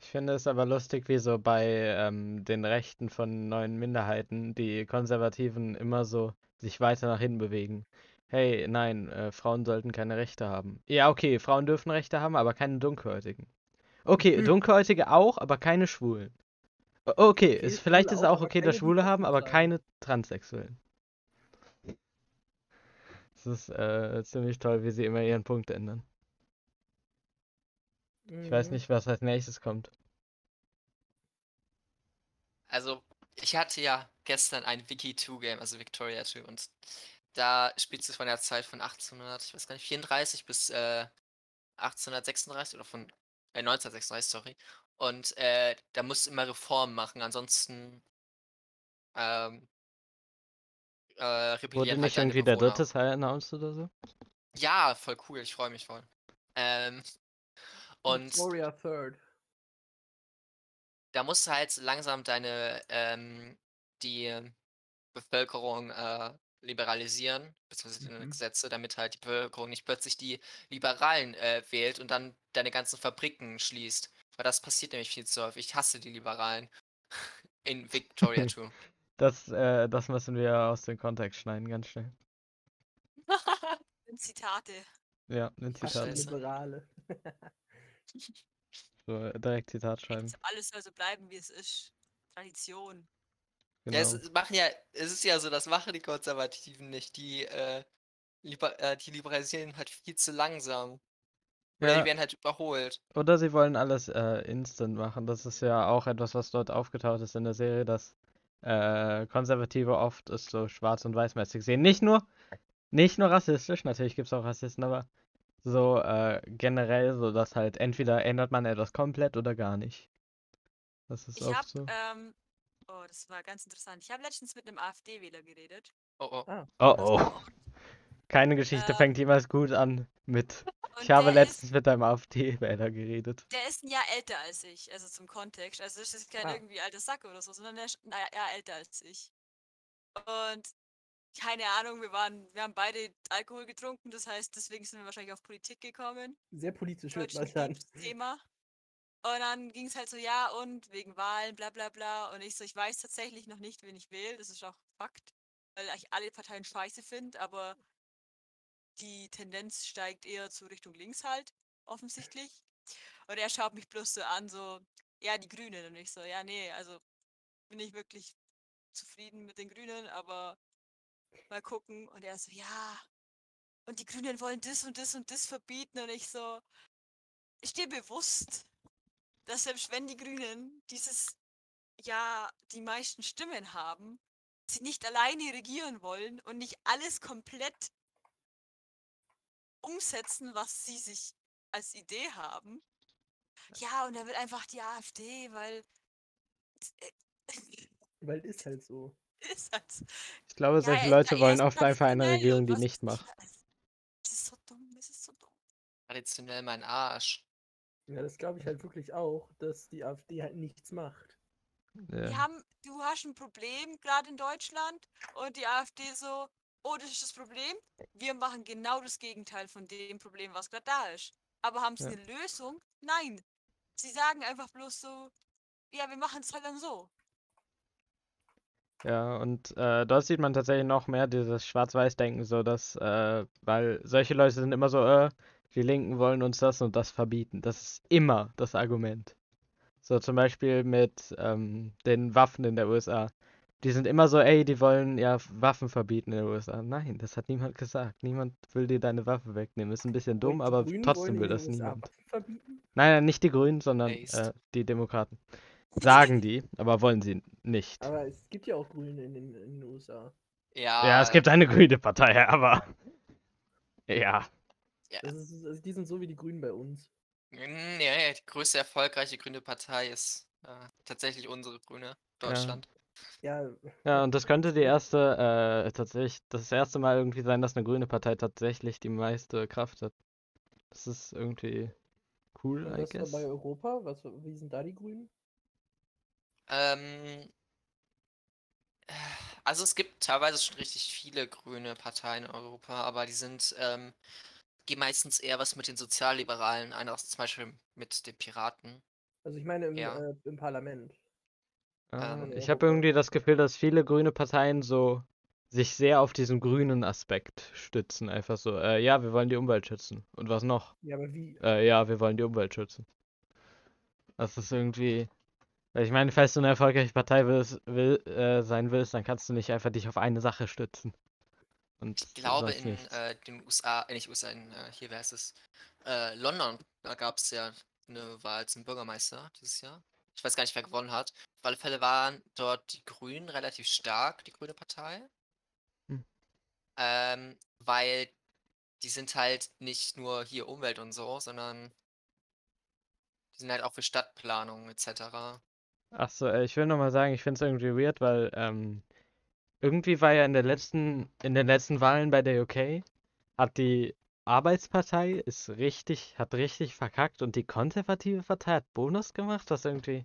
Ich finde es aber lustig, wie so bei ähm, den Rechten von neuen Minderheiten die Konservativen immer so sich weiter nach hinten bewegen. hey, nein, äh, Frauen sollten keine Rechte haben. Ja, okay, Frauen dürfen Rechte haben, aber keine Dunkelhäutigen. Okay, Hm. Dunkelhäutige auch, aber keine Schwulen. O- Okay, ist, vielleicht ist es auch, okay, dass Schwule haben, aber keine Transsexuellen. Das ist äh, ziemlich toll, wie sie immer ihren Punkt ändern. Ich weiß Mhm. nicht, was als nächstes kommt. Also, ich hatte ja gestern ein Wiki 2 Game, also Victoria 2, und da spielst du von der Zeit von 1800, ich weiß gar nicht, 34 bis äh, 1836 oder von äh, 1936, sorry. Und äh, da musst du immer Reformen machen, ansonsten ähm, äh, Wurde rebellieren nicht halt deine irgendwie der dritte Teil announced oder so? Ja, voll cool, ich freue mich voll. Ähm, und Victoria Third. da musst du halt langsam deine ähm, die Bevölkerung äh, liberalisieren, beziehungsweise deine Mhm. Gesetze, damit halt die Bevölkerung nicht plötzlich die Liberalen äh, wählt und dann deine ganzen Fabriken schließt. Weil das passiert nämlich viel zu häufig. Ich hasse die Liberalen in Victoria 2. Das, äh, das müssen wir aus dem Kontext schneiden, ganz schnell. Zitate. Ja, ein Zitat. Liberale. So, äh, direkt Zitat schreiben. Alles soll so bleiben, wie es ist. Tradition. Genau. Ja, es es machen ja, es ist ja so, das machen die Konservativen nicht. Die, äh, liber äh, die liberalisieren halt viel zu langsam. Oder Ja. die werden halt überholt. Oder sie wollen alles äh, instant machen. Das ist ja auch etwas, was dort aufgetaucht ist in der Serie, dass äh, Konservative oft es so schwarz- und weißmäßig sehen. Nicht nur, nicht nur rassistisch, natürlich gibt es auch Rassisten, aber so äh, generell, so dass halt entweder ändert man etwas komplett oder gar nicht. Das ist Ich oft hab, so. ähm, oh, das war ganz interessant. Ich habe letztens mit einem AfD-Wähler geredet. Oh, oh. Ah, Oh oh. Keine Geschichte Ähm, fängt jemals gut an mit. Ich habe der ist- letztens mit einem AfD-Wähler geredet. Der ist ein Jahr älter als ich, also zum Kontext. Also es ist kein Ah. irgendwie alter Sack oder so, sondern der ist ein Jahr älter als ich. Und keine Ahnung, wir waren, wir haben beide Alkohol getrunken, das heißt, deswegen sind wir wahrscheinlich auf Politik gekommen. sehr politisch wird dann. Thema. Und dann ging es halt so, ja, und wegen Wahlen, bla bla bla. Und ich so, ich weiß tatsächlich noch nicht, wen ich wähle, das ist auch Fakt, weil ich alle Parteien scheiße finde, aber die Tendenz steigt eher zu Richtung links halt, offensichtlich. Und er schaut mich bloß so an, so, ja, die Grünen. Und ich so, ja, nee, also bin ich wirklich zufrieden mit den Grünen, aber mal gucken. Und er so, ja, und die Grünen wollen das und das und das verbieten. Und ich so, ist dir bewusst, dass selbst wenn die Grünen dieses ja die meisten Stimmen haben, sie nicht alleine regieren wollen und nicht alles komplett umsetzen, was sie sich als Idee haben. Ja, und er will einfach die AfD, weil äh, Weil ist halt so. ist halt so. Ich glaube, Ja, solche er- Leute er wollen oft einfach eine Regierung, die was nicht macht. Es ist so dumm, es ist so dumm. Traditionell mein Arsch. Ja, das glaube ich halt wirklich auch, dass die AfD halt nichts macht. Wir Ja. haben, du hast ein Problem gerade in Deutschland und die AfD so, oh, das ist das Problem. Wir machen genau das Gegenteil von dem Problem, was gerade da ist. Aber haben sie Ja. eine Lösung? Nein. Sie sagen einfach bloß so, ja, wir machen es halt dann so. Ja, und äh, dort sieht man tatsächlich noch mehr dieses Schwarz-Weiß-Denken, so dass, äh, weil solche Leute sind immer so, äh, die Linken wollen uns das und das verbieten. Das ist immer das Argument. So zum Beispiel mit ähm, den Waffen in der USA. Die sind immer so, ey, die wollen ja Waffen verbieten in den USA. Nein, das hat niemand gesagt. Niemand will dir deine Waffe wegnehmen. Ist ein bisschen dumm, aber Grünen trotzdem will das USA niemand. Waffen verbieten? Nein, nein, nicht die Grünen, sondern äh, die Demokraten. Sagen die, aber wollen sie nicht. Aber es gibt ja auch Grüne in den, in den USA. Ja, Ja, es gibt eine grüne Partei, aber. Ja. Das ist, also die sind so wie die Grünen bei uns. Mm, Ja, ja, die größte erfolgreiche grüne Partei ist äh, tatsächlich unsere grüne Deutschland. Ja, Ja, und das könnte die erste, äh, tatsächlich, das erste Mal irgendwie sein, dass eine grüne Partei tatsächlich die meiste Kraft hat. Das ist irgendwie cool, und I guess. bei Europa? Was, wie sind da die Grünen? Ähm, äh, also es gibt teilweise schon richtig viele grüne Parteien in Europa, aber die sind, ähm, gehen meistens eher was mit den Sozialliberalen ein, als zum Beispiel mit den Piraten. Also ich meine im, Ja. äh, im Parlament. Ah, ähm, ich habe irgendwie das Gefühl, dass viele grüne Parteien so sich sehr auf diesen grünen Aspekt stützen. Einfach so, äh, ja, wir wollen die Umwelt schützen. Und was noch? Ja, aber wie? Äh, ja, wir wollen die Umwelt schützen. Das ist irgendwie. Weil ich meine, falls du eine erfolgreiche Partei willst, will, äh, sein willst, dann kannst du nicht einfach dich auf eine Sache stützen. Und Ich glaube, in äh, den USA, äh, nicht USA, in, äh, hier, ist es? Äh, London, da gab es ja eine Wahl zum Bürgermeister dieses Jahr. Ich weiß gar nicht, wer gewonnen hat. Auf alle Fälle waren dort die Grünen relativ stark, die Grüne Partei. Hm. Ähm, weil die sind halt nicht nur hier Umwelt und so, sondern die sind halt auch für Stadtplanung etc. Ach so, äh, ich will noch mal sagen, ich finde es irgendwie weird, weil ähm, irgendwie war ja in der letzten, in den letzten Wahlen bei der UK, hat die Arbeitspartei ist richtig, hat richtig verkackt und die konservative Partei hat Bonus gemacht, was irgendwie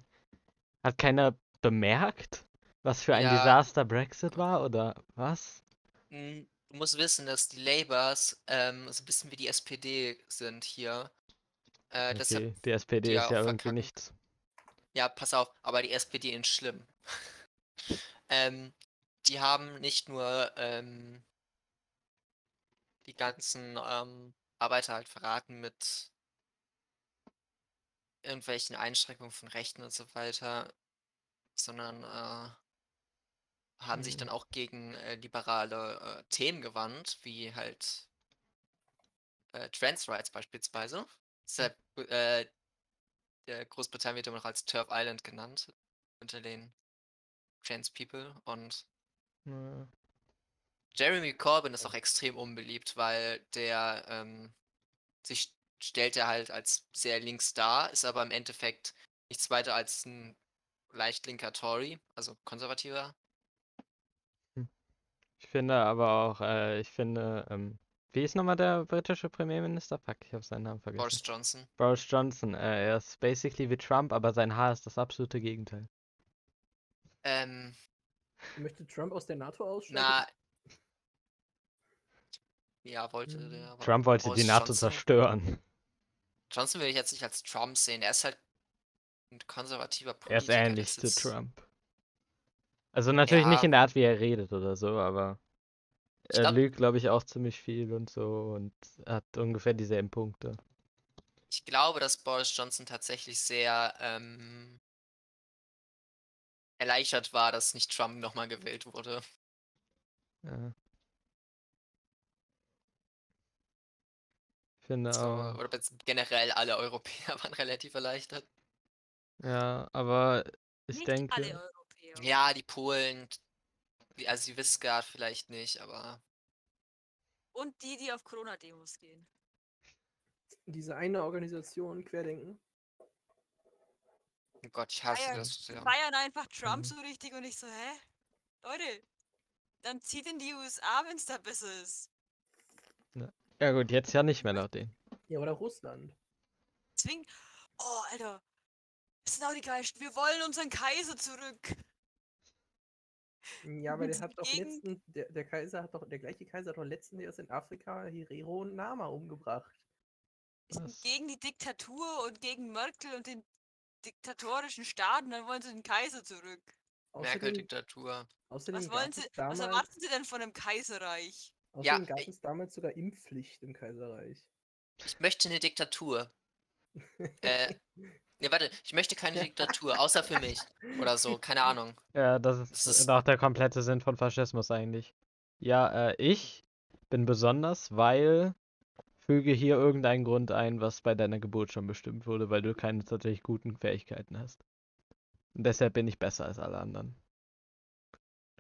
hat keiner bemerkt, was für ein Ja. Desaster Brexit war oder was? Mm, Du musst wissen, dass die Labours ähm, so ein bisschen wie die SPD sind hier. Äh, Okay, die SPD die ist ja irgendwie verkacken. nichts. Ja, pass auf, aber die SPD in schlimm. ähm, die haben nicht nur ähm, die ganzen ähm, Arbeiter halt verraten mit irgendwelchen Einschränkungen von Rechten und so weiter, sondern äh, haben sich Mhm. dann auch gegen äh, liberale äh, Themen gewandt, wie halt äh, Trans Rights beispielsweise. Deshalb, äh, der Großbritannien wird immer noch als Turf Island genannt unter den Trans People und Ja. Jeremy Corbyn ist auch extrem unbeliebt, weil der ähm, sich stellt er halt als sehr links dar, ist aber im Endeffekt nichts weiter als ein leicht linker Tory, also konservativer. Ich finde aber auch, äh, ich finde, ähm, wie ist nochmal der britische Premierminister? Fuck, ich habe seinen Namen vergessen. Boris Johnson. Boris Johnson, äh, er ist basically wie Trump, aber sein Haar ist das absolute Gegenteil. Ähm, Möchte Trump aus der NATO aussteigen? na. Ja, wollte Hm. der. aber Trump wollte Boris die NATO Johnson- zerstören. Johnson will ich jetzt nicht als Trump sehen. Er ist halt ein konservativer Politiker. Er ist ähnlich zu Trump. Also natürlich nicht Ja. in der Art, wie er redet oder so, aber er glaub- lügt, glaube ich, auch ziemlich viel und so und hat ungefähr dieselben Punkte. Ich glaube, dass Boris Johnson tatsächlich sehr ähm, erleichtert war, dass nicht Trump nochmal gewählt wurde. Ja. Auch. oder generell alle Europäer waren relativ erleichtert. Ja, aber ich Nicht denke. alle Europäer. Ja, die Polen, die, also die Viscard vielleicht nicht, aber Und die, die auf Corona-Demos gehen. Diese eine Organisation, Querdenken. oh Gott, ich hasse Feiern, das. die Ja. feiern einfach Trump Mhm. so richtig und ich so, hä? Leute, dann zieht in die USA, wenn es da besser ist. Ja gut, jetzt ja nicht mehr nach denen. Ja, oder Russland. Zwingen. Oh, Alter. Das sind auch die geilsten. Wir wollen unseren Kaiser zurück. Ja, aber der hat doch letzten, der, der Kaiser hat doch, der gleiche Kaiser hat doch letzten Jahres in Afrika Hirero und Nama umgebracht. Gegen die Diktatur und gegen Merkel und den diktatorischen Staaten. Dann wollen sie den Kaiser zurück. Merkel-Diktatur. Was wollen sie? Was erwarten sie denn von einem Kaiserreich? Außerdem Ja, gab ich- es damals sogar Impfpflicht im Kaiserreich. Ich möchte eine Diktatur. äh, ne, warte, ich möchte keine Diktatur, außer für mich. Oder so, keine Ahnung. Ja, das ist, Das ist- doch der komplette Sinn von Faschismus eigentlich. Ja, äh, ich bin besonders, weil füge hier irgendeinen Grund ein, was bei deiner Geburt schon bestimmt wurde, weil du keine tatsächlich guten Fähigkeiten hast. Und deshalb bin ich besser als alle anderen.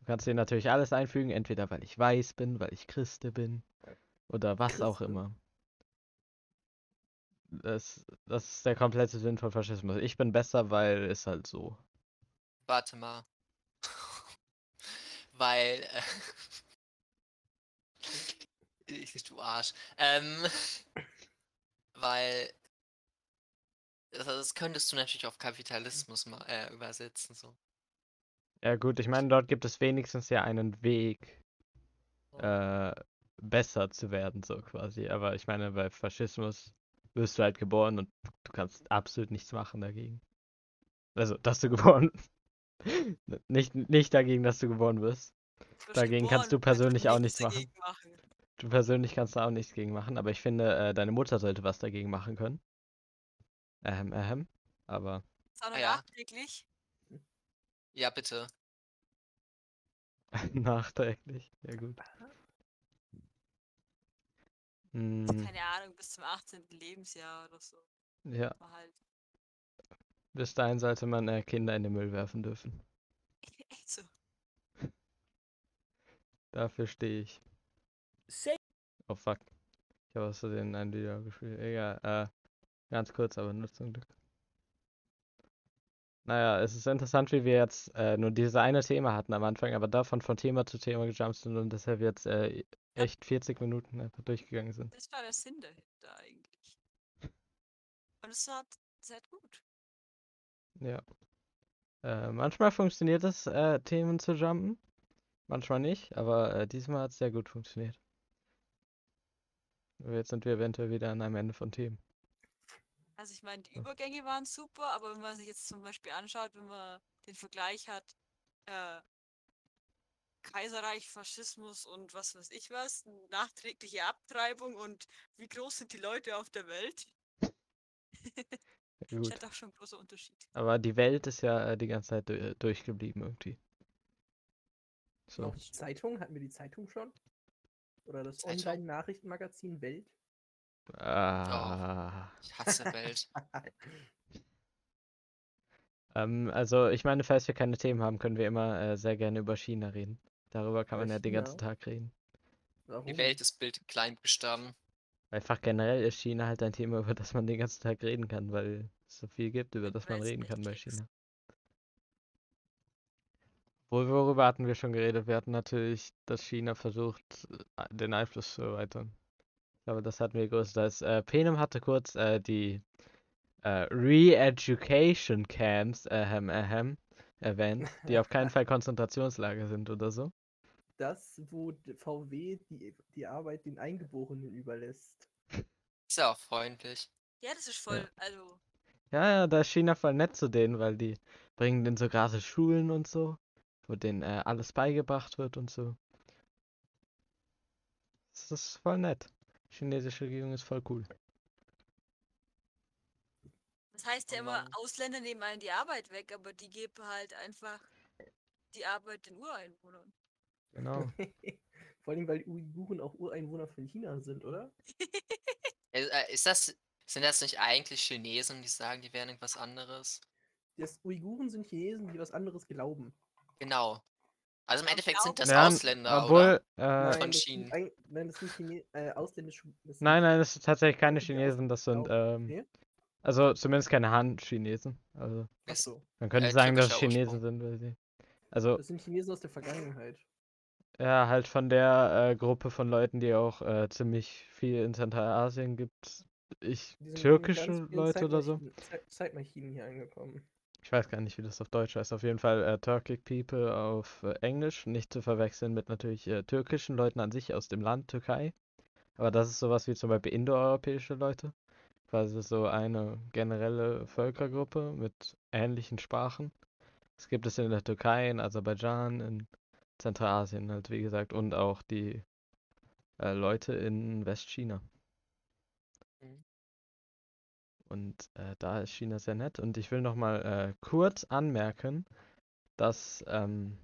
Du kannst dir natürlich alles einfügen, entweder weil ich weiß bin, weil ich Christe bin oder was auch Christe. immer. Das, das ist der komplette Sinn von Faschismus. Ich bin besser, weil es halt so. Warte mal. Weil. Äh, ich, du Arsch. Ähm, weil. Das, das könntest du natürlich auf Kapitalismus mal äh, übersetzen. So. Ja gut, ich meine, dort gibt es wenigstens ja einen Weg, äh, besser zu werden, so quasi. Aber ich meine, bei Faschismus wirst du halt geboren und du kannst absolut nichts machen dagegen. Also, dass du geboren. Nicht, nicht dagegen, dass du geboren wirst. Frisch Dagegen kannst du geboren, kannst persönlich auch nichts machen. machen. Du persönlich kannst da auch nichts gegen machen, aber ich finde, äh, deine Mutter sollte was dagegen machen können. Ähm, ähm, aber Ist auch noch Ah ja. nachträglich. Ja, bitte. nachträglich. Ja, gut. Hm, Keine Ahnung, bis zum 18. Lebensjahr oder so. ja, halt. bis dahin sollte man äh, Kinder in den Müll werfen dürfen. Echt so. Dafür stehe ich. Say Oh fuck. Ich habe Versehen ein Video gespielt. Egal, äh, ganz kurz, aber nur zum Glück. Naja, es ist interessant, wie wir jetzt äh, nur dieses eine Thema hatten am Anfang, aber davon von Thema zu Thema gejumpt sind und deshalb jetzt äh, echt 40 Minuten einfach durchgegangen sind. Das war der Sinn dahinter eigentlich. Und es hat sehr gut. Ja. Äh, manchmal funktioniert es, äh, Themen zu jumpen. Manchmal nicht, aber äh, diesmal hat es sehr gut funktioniert. Jetzt sind wir eventuell wieder an einem Ende von Themen. Also ich meine, die Übergänge waren super, aber wenn man sich jetzt zum Beispiel anschaut, wenn man den Vergleich hat, äh, Kaiserreich, Faschismus und was weiß ich was, nachträgliche Abtreibung und wie groß sind die Leute auf der Welt, ist gut. ja doch schon ein großer Unterschied. Aber die Welt ist ja äh, die ganze Zeit du- durchgeblieben irgendwie. So. Zeitung? Hatten wir die Zeitung schon? Oder das? Online-Nachrichtenmagazin Welt? Ah. Ich hasse Welt. Ähm, also ich meine, falls wir keine Themen haben, können wir immer äh, sehr gerne über China reden. Darüber kann Über man ja den ganzen? Tag reden. Warum? Die Welt ist Bild Kleinbuchstaben. Einfach generell ist China halt ein Thema, über das man den ganzen Tag reden kann, weil es so viel gibt, über das man reden kann bei. China. Wo, worüber hatten wir schon geredet? Wir hatten natürlich, dass China versucht, äh, den Einfluss zu erweitern. Glaube, das hatten wir größtenteils. Äh, Penem hatte kurz äh, die äh, Re-Education Camps ähm, ähm, erwähnt, die auf keinen Fall Konzentrationslager sind oder so. Das, wo VW die, die Arbeit den Eingeborenen überlässt. Ist ja auch freundlich. Ja, das ist voll, also, Ja, ja, da ist China voll nett zu denen, weil die bringen denen so gratis Schulen und so, wo denen äh, alles beigebracht wird und so. Das ist voll nett. Die chinesische Regierung ist voll cool. das heißt ja immer. Ausländer nehmen einen die Arbeit weg, aber die geben halt einfach die Arbeit den Ureinwohnern. Genau. Vor allem, weil die Uiguren auch Ureinwohner von China sind, oder? Äh, Ist das, sind das nicht eigentlich Chinesen, die sagen, die wären irgendwas anderes? Das Uiguren sind Chinesen, die was anderes glauben. Genau. Also im Endeffekt sind das Ja, Ausländer, obwohl, oder? äh, Von China. ein- nein, das sind Chine äh, ausländische. Nein, nein, das sind tatsächlich keine Chinesen, das sind, ähm, Okay. also zumindest keine Han-Chinesen. Also, Ach so. man könnte Äh, sagen, dass es Chinesen Ursprung. sind, weil sie, also, Das sind Chinesen aus der Vergangenheit. ja, halt von der äh, Gruppe von Leuten, die auch äh, ziemlich viel in Zentralasien gibt. Ich, türkische Leute oder so. Zeitmaschinen- Zeit- Zeitmaschinen hier angekommen. Ich weiß gar nicht, wie das auf Deutsch heißt. Auf jeden Fall äh, Turkic People auf äh, Englisch. Nicht zu verwechseln mit natürlich äh, türkischen Leuten an sich aus dem Land Türkei. Aber das ist sowas wie zum Beispiel indoeuropäische Leute. Quasi so eine generelle Völkergruppe mit ähnlichen Sprachen. Das gibt es in der Türkei, in Aserbaidschan, in Zentralasien halt, wie gesagt. Und auch die äh, Leute in Westchina. Mhm. Und äh, da ist China sehr nett. Und ich will noch mal äh, kurz anmerken, dass ähm,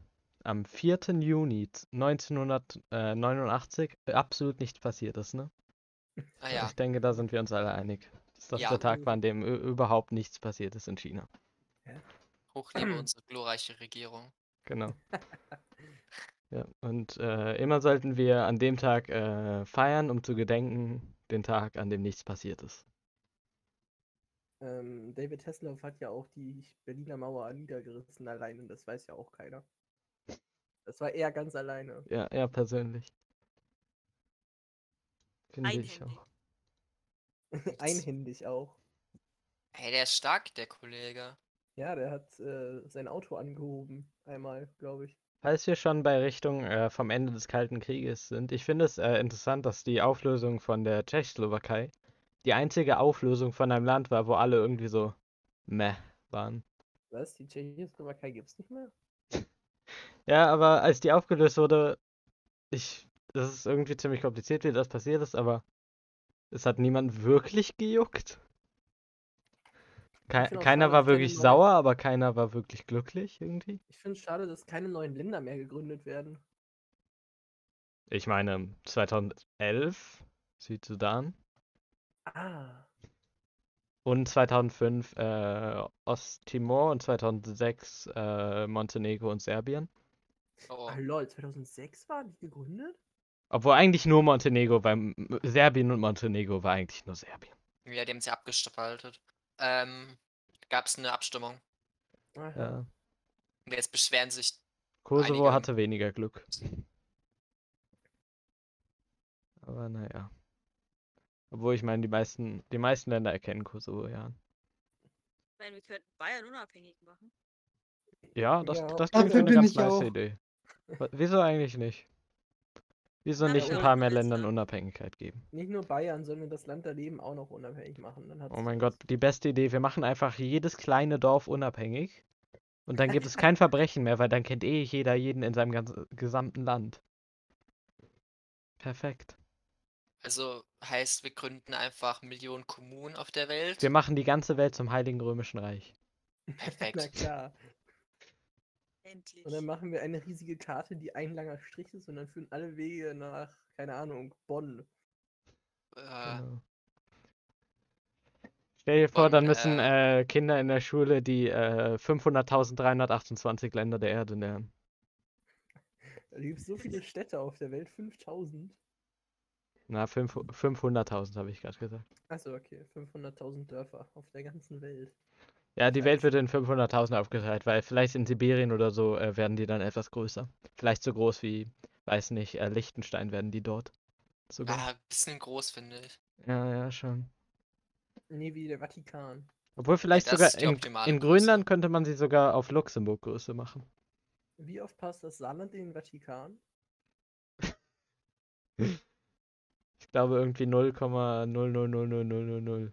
am 4. Juni 1989 absolut nichts passiert ist, ne? Ah ja. Ich denke, da sind wir uns alle einig. Dass das Ja. der Tag war, an dem überhaupt nichts passiert ist in China. Hochlebe unsere glorreiche Regierung. Genau. Ja, und äh, immer sollten wir an dem Tag äh, feiern, um zu gedenken, den Tag, an dem nichts passiert ist. Ähm, David Hasselhoff hat ja auch die Berliner Mauer niedergerissen allein und das weiß ja auch keiner. Das war er ganz alleine. Ja, er persönlich. Finde ich Einhändig. auch. Einhändig auch. Ey, der ist stark, der Kollege. Ja, der hat äh, sein Auto angehoben. Einmal, glaube ich. Falls wir schon bei Richtung äh, vom Ende des Kalten Krieges sind, ich finde es äh, interessant, dass die Auflösung von der Tschechoslowakei die einzige Auflösung von einem Land war, wo alle irgendwie so meh waren. Was? Die Tschechoslowakei gibt es nicht mehr? Ja, aber als die aufgelöst wurde, ich, das ist irgendwie ziemlich kompliziert, wie das passiert ist, aber es hat niemand wirklich gejuckt. Auch keiner schade, war wirklich neuen- sauer, aber keiner war wirklich glücklich irgendwie. Ich finde es schade, dass keine neuen Länder mehr gegründet werden. Ich meine, 2011 Südsudan Ah. und 2005 äh, Osttimor und 2006 äh, Montenegro und Serbien. Oh, ah, lol, 2006 waren die gegründet? Obwohl eigentlich nur Montenegro, weil Serbien und Montenegro war eigentlich nur Serbien. ja, die haben sie abgespaltet. Ähm, gab es eine Abstimmung. Ja. Und jetzt beschweren sich. Kosovo Einige- hatte weniger Glück. Aber naja. Obwohl ich meine, die meisten, die meisten Länder erkennen Kosovo, ja. Ich meine, wir könnten Bayern unabhängig machen. Ja, das, Ja. das klingt eine ganz nice auch. Idee. Wieso eigentlich nicht? Wieso Ja, nicht ein paar mehr Ländern Unabhängigkeit geben? Nicht nur Bayern, sondern das Land daneben auch noch unabhängig machen. Oh mein. Gott, die beste Idee. Wir machen einfach jedes kleine Dorf unabhängig. Und dann gibt es kein Verbrechen mehr, weil dann kennt eh jeder jeden in seinem ganz, gesamten Land. Perfekt. Also heißt, wir gründen einfach Millionen Kommunen auf der Welt. Wir machen die ganze Welt zum Heiligen Römischen Reich. Na Perfekt. klar. Endlich. Und dann machen wir eine riesige Karte, die ein langer Strich ist und dann führen alle Wege nach, keine Ahnung, Bonn. Äh, Genau. Stell dir vor, Und, dann müssen äh, Kinder in der Schule die äh, 500.328 Länder der Erde lernen. Da gibt es so viele Städte auf der Welt, 5000. Na, fünf- 500.000 habe ich gerade gesagt. Achso, okay, 500.000 Dörfer auf der ganzen Welt. Ja, die Welt wird in 500.000 aufgeteilt, weil vielleicht in Sibirien oder so äh, werden die dann etwas größer. Vielleicht so groß wie, weiß nicht, äh, Liechtenstein werden die dort. Sogar. ah, bisschen groß, finde ich. Ja, ja, schon. Nee, wie der Vatikan. Obwohl vielleicht das sogar in, in. Grönland könnte man sie sogar auf Luxemburg Größe machen. Wie oft passt das Saarland in den Vatikan? Ich glaube irgendwie 0,0000000.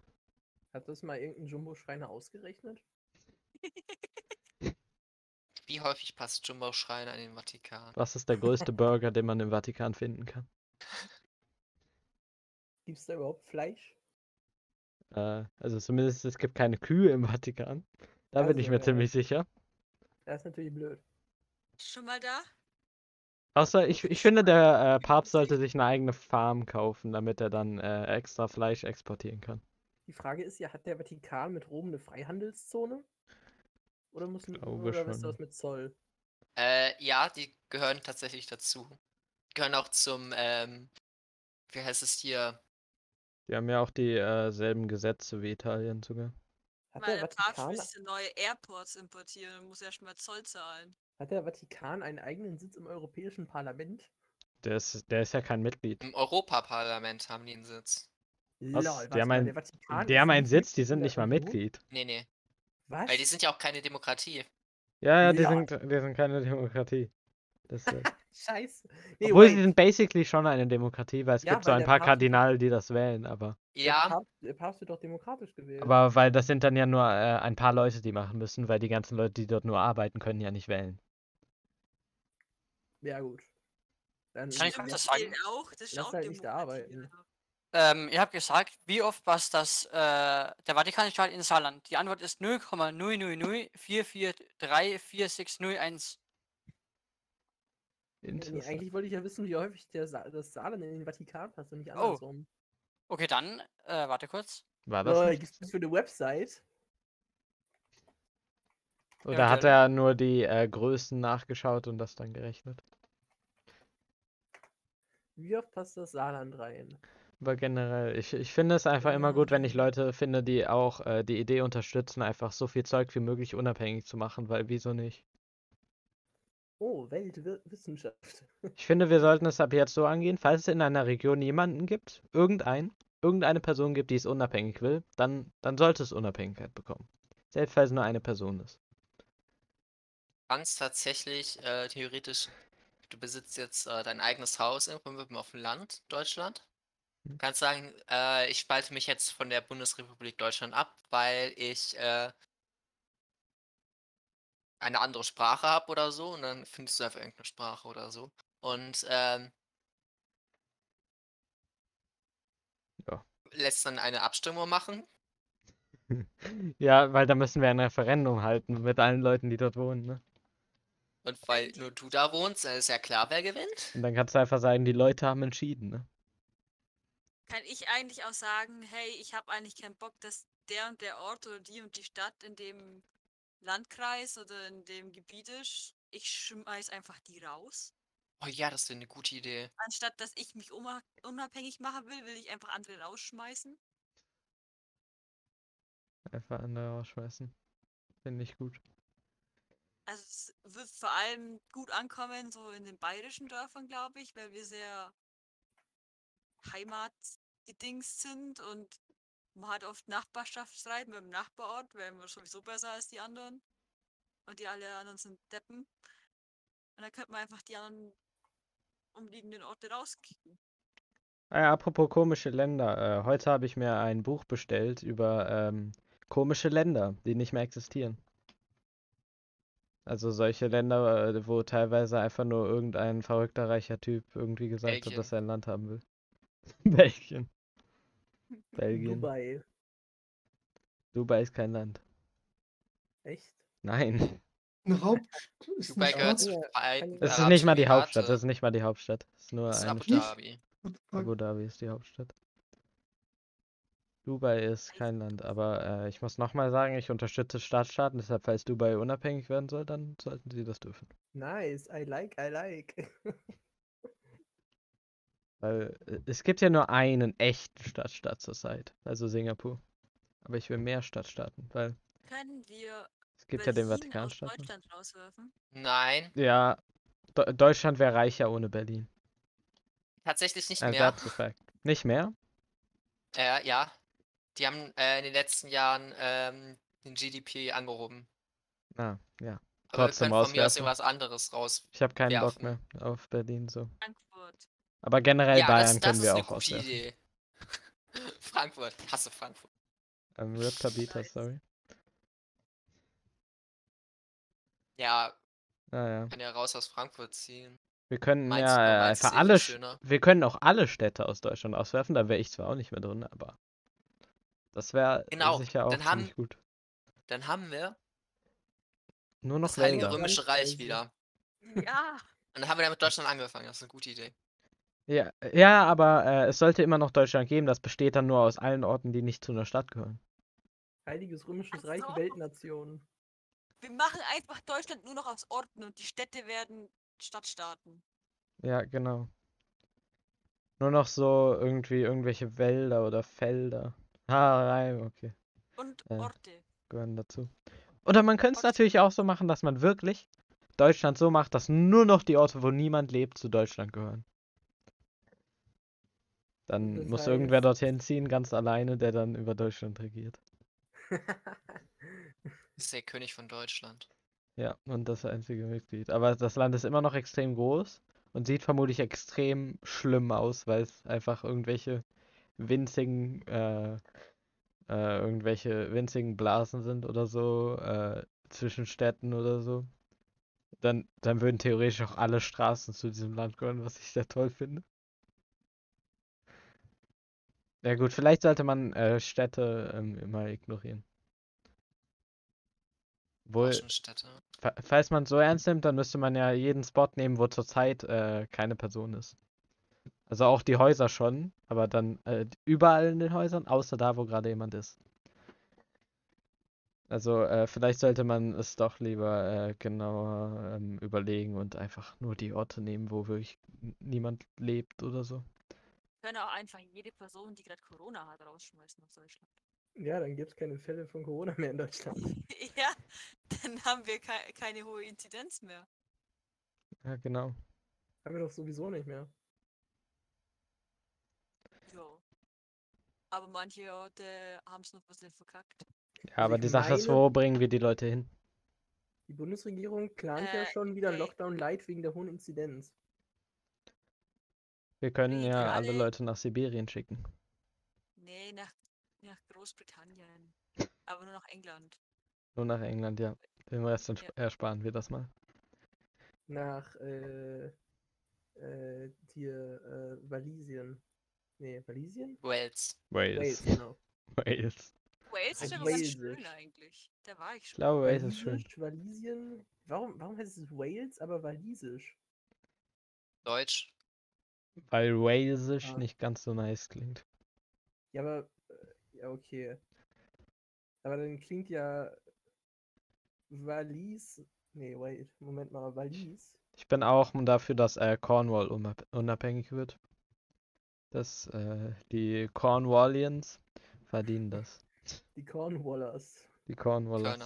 Hat das mal irgendein Jumbo-Schreiner ausgerechnet? Wie häufig passt Jumbo Schreiner in den Vatikan? Was ist der größte Burger, den man im Vatikan finden kann? Gibt es da überhaupt Fleisch? Äh, also zumindest es gibt keine Kühe im Vatikan. Da bin ich Also, mir ja. ziemlich sicher. Das ist natürlich blöd. Schon mal da? Außer ich, ich finde, der äh, Papst sollte sich eine eigene Farm kaufen, damit er dann äh, extra Fleisch exportieren kann. Die Frage ist ja, hat der Vatikan mit Rom eine Freihandelszone? Oder muss glaube oder ist schon. das mit Zoll? Äh, ja, die gehören tatsächlich dazu. Gehören auch zum, ähm, wie heißt es hier? Die haben ja auch dieselben Gesetze wie Italien sogar. Hat Weil der der Papst diese neue Airports importieren und muss erstmal Zoll zahlen. Hat der Vatikan einen eigenen Sitz im Europäischen Parlament? Der ist, der ist ja kein Mitglied. Im Europaparlament haben die einen Sitz. Was? Lol, Die haben mal, einen- der Vatikan Die ist haben einen Sitz, die sind nicht mal? Mitglied. Nee, nee. Was? Weil die sind ja auch keine Demokratie. Ja, ja, die Ja. sind, die sind keine Demokratie. Das, äh, Scheiße. Nee, obwohl sie wait. sind basically schon eine Demokratie, weil es Ja, gibt so weil ein der paar Papst- Kardinale, die das wählen, aber. Der Ja, Papst, der Papst wird doch demokratisch gewählt. Aber weil das sind dann ja nur äh, ein paar Leute, die machen müssen, weil die ganzen Leute, die dort nur arbeiten, können ja nicht wählen. ja, gut. Dann Kann ich Wir sagen? Auch, das ist Lass auch halt nicht arbeiten. Ähm, ihr habt gesagt, wie oft passt das, äh, der Vatikanstaat in Saarland? Die Antwort ist 0,00044346001. Nee, eigentlich wollte ich ja wissen, wie häufig der Sa das Saarland in den Vatikan passt und nicht Oh. andersrum. Okay, dann, äh, warte kurz. War das Lol, nicht? gibt's das für eine Website? Oder hat eventuell. er nur die äh, Größen nachgeschaut und das dann gerechnet? Wie oft passt das Saarland rein? Aber generell, ich, ich finde es einfach immer gut, wenn ich. Leute finde, die auch äh, die Idee unterstützen, einfach so viel Zeug wie möglich unabhängig zu machen, weil wieso nicht? Oh, Weltwissenschaft. Ich finde, wir sollten es ab jetzt so angehen, falls es in einer Region jemanden gibt, irgendein, irgendeine Person gibt, die es unabhängig will, dann, dann sollte es Unabhängigkeit bekommen. Selbst falls es nur eine Person ist. kannst tatsächlich äh, theoretisch, du besitzt jetzt äh, dein eigenes Haus irgendwo auf dem Land, Deutschland. Du Hm. kannst sagen, äh, ich spalte mich jetzt von der Bundesrepublik Deutschland ab, weil ich äh, eine andere Sprache habe oder so und dann findest du einfach irgendeine Sprache oder so. Und ähm, Ja. lässt dann eine Abstimmung machen. Ja, weil da müssen wir ein Referendum halten mit allen Leuten, die dort wohnen, ne? Und weil nur du da wohnst, dann ist ja klar, wer gewinnt. Und dann kannst du einfach sagen, die Leute haben entschieden, ne? Kann ich eigentlich auch sagen, hey, ich habe eigentlich keinen Bock, dass der und der Ort oder die und die Stadt in dem Landkreis oder in dem Gebiet ist. Ich schmeiß einfach die raus. Oh ja, das wäre eine gute Idee. Anstatt dass ich mich unab- unabhängig machen will, will ich einfach andere rausschmeißen. Einfach andere rausschmeißen. Finde ich gut. Also es wird vor allem gut ankommen, so in den bayerischen Dörfern, glaube ich, weil wir sehr heimatgedingst sind und man hat oft Nachbarschaftsstreit mit dem Nachbarort, weil man sowieso besser als die anderen. Und die alle anderen sind Deppen. Und dann könnte man einfach die anderen umliegenden Orte rauskicken. Ah ja, apropos komische Länder. Äh, heute habe ich mir ein Buch bestellt über ähm, komische Länder, die nicht mehr existieren. Also solche Länder, äh, wo teilweise einfach nur irgendein verrückter reicher Typ irgendwie gesagt hat, Belgien. dass er ein Land haben will. Belgien. Belgien. Dubai. Dubai ist kein Land. Echt? Nein. Eine Hauptstadt Dubai gehört zu Es ist nicht mal die Hauptstadt. Das ist nicht mal die Hauptstadt. Es ist nur Das ist eine Abu Stadt. Dhabi. Abu Dhabi ist die Hauptstadt. Dubai ist kein Land, aber äh, ich muss nochmal sagen, ich unterstütze Stadtstaaten, deshalb, falls Dubai unabhängig werden soll, dann sollten sie das dürfen. Nice, I like, I like. Weil äh, es gibt ja nur einen echten Stadtstaat zurzeit, also Singapur. Aber ich will mehr Stadtstaaten, weil Können wir es gibt ja den Berlin aus Vatikanstaat. Deutschland rauswerfen? Nein, Ja, Do Deutschland wäre reicher ohne Berlin. tatsächlich nicht Äh, mehr. that's a fact. Nicht mehr? Äh, ja. Die haben äh, in den letzten Jahren ähm, den GDP angehoben. Ah, ja. Aber Trotzdem wir können von mir aus irgendwas anderes raus. Ich habe keinen Bock Werfen. mehr auf Berlin so. Aber generell ja, Bayern das, das können ist wir eine auch gute auswerfen. Idee. Frankfurt. Hasse Frankfurt. Ähm, Rip Tabita, Nice. sorry. Ja, Ah, ja. kann ja raus aus Frankfurt ziehen. Wir können Mainz- ja äh, Mainz einfach eh alle, schöner. wir können auch alle Städte aus Deutschland auswerfen, da wäre ich zwar auch nicht mehr drin, aber das wäre Genau, sicher auch dann haben- gut. Dann haben wir Nur noch das Heilige. Römische Reich wieder. Ja, Und dann haben wir damit Deutschland angefangen. Das ist eine gute Idee. Ja, ja, aber äh, es sollte immer noch Deutschland geben, das besteht dann nur aus allen Orten, die nicht zu einer Stadt gehören. Heiliges Römisches Ach Reich, so. Weltnation. wir machen einfach Deutschland nur noch aus Orten und die Städte werden Stadtstaaten. Ja, genau. Nur noch so irgendwie irgendwelche Wälder oder Felder. Ah, Reim, okay, Und Äh. Orte. gehören dazu. Oder man könnte es natürlich auch so machen, dass man wirklich Deutschland so macht, dass nur noch die Orte, wo niemand lebt, zu Deutschland gehören. Dann Das muss irgendwer heißt- dorthin ziehen, ganz alleine, der dann über Deutschland regiert. Ist der König von Deutschland. Ja, und das einzige Mitglied. Aber das Land ist immer noch extrem groß und sieht vermutlich extrem schlimm aus, weil es einfach irgendwelche winzigen, äh, äh, irgendwelche winzigen Blasen sind oder so, äh, zwischen Städten oder so. Dann, dann würden theoretisch auch alle Straßen zu diesem Land gehören, was ich sehr toll finde. Ja gut, vielleicht sollte man äh, Städte ähm, immer ignorieren. Wohl, Großenstädte. Fa- Falls man es so ernst nimmt, dann müsste man ja jeden Spot nehmen, wo zurzeit äh, keine Person ist. Also auch die Häuser schon, aber dann äh, überall in den Häusern, außer da, wo gerade jemand ist. Also äh, vielleicht sollte man es doch lieber äh, genauer ähm, überlegen und einfach nur die Orte nehmen, wo wirklich n- niemand lebt oder so. Wir können auch einfach jede Person, die gerade Corona hat, rausschmeißen aus Deutschland. Ja, dann gibt es keine Fälle von Corona mehr in Deutschland. ja, dann haben wir kei keine hohe Inzidenz mehr. Ja, genau. Haben wir doch sowieso nicht mehr. Jo. Aber manche Orte haben es noch ein bisschen verkackt. Ja, aber ich die Sache ist, meine- wo bringen wir die Leute hin? Die Bundesregierung plant ja Äh, schon wieder nee. Lockdown Light wegen der hohen Inzidenz. Wir können ja alle alle- Leute nach Sibirien schicken. Nee, nach, nach Großbritannien. Aber nur nach England. Nur nach England, ja. Den Rest Ja. ersparen wir das mal. Nach äh, äh, hier äh, Walisien. Nee, Walisien? Wales. Wales, Wales. genau. Wales. Wales ist aber ganz Walesisch. schön eigentlich. Da war ich Ich schon. glaube, Wales ist schön. Walisisch, Walisien. Warum, warum heißt es Wales, aber Walisisch? Deutsch. Weil Walesisch Ah. nicht ganz so nice klingt. Ja, aber. Äh, ja, okay. Aber dann klingt ja. Walis. Nee, wait. Moment mal. Walis. Ich bin auch dafür, dass äh, Cornwall unab- unabhängig wird. Das, äh, die Cornwallians verdienen das. Die Cornwallers. Die Cornwallers.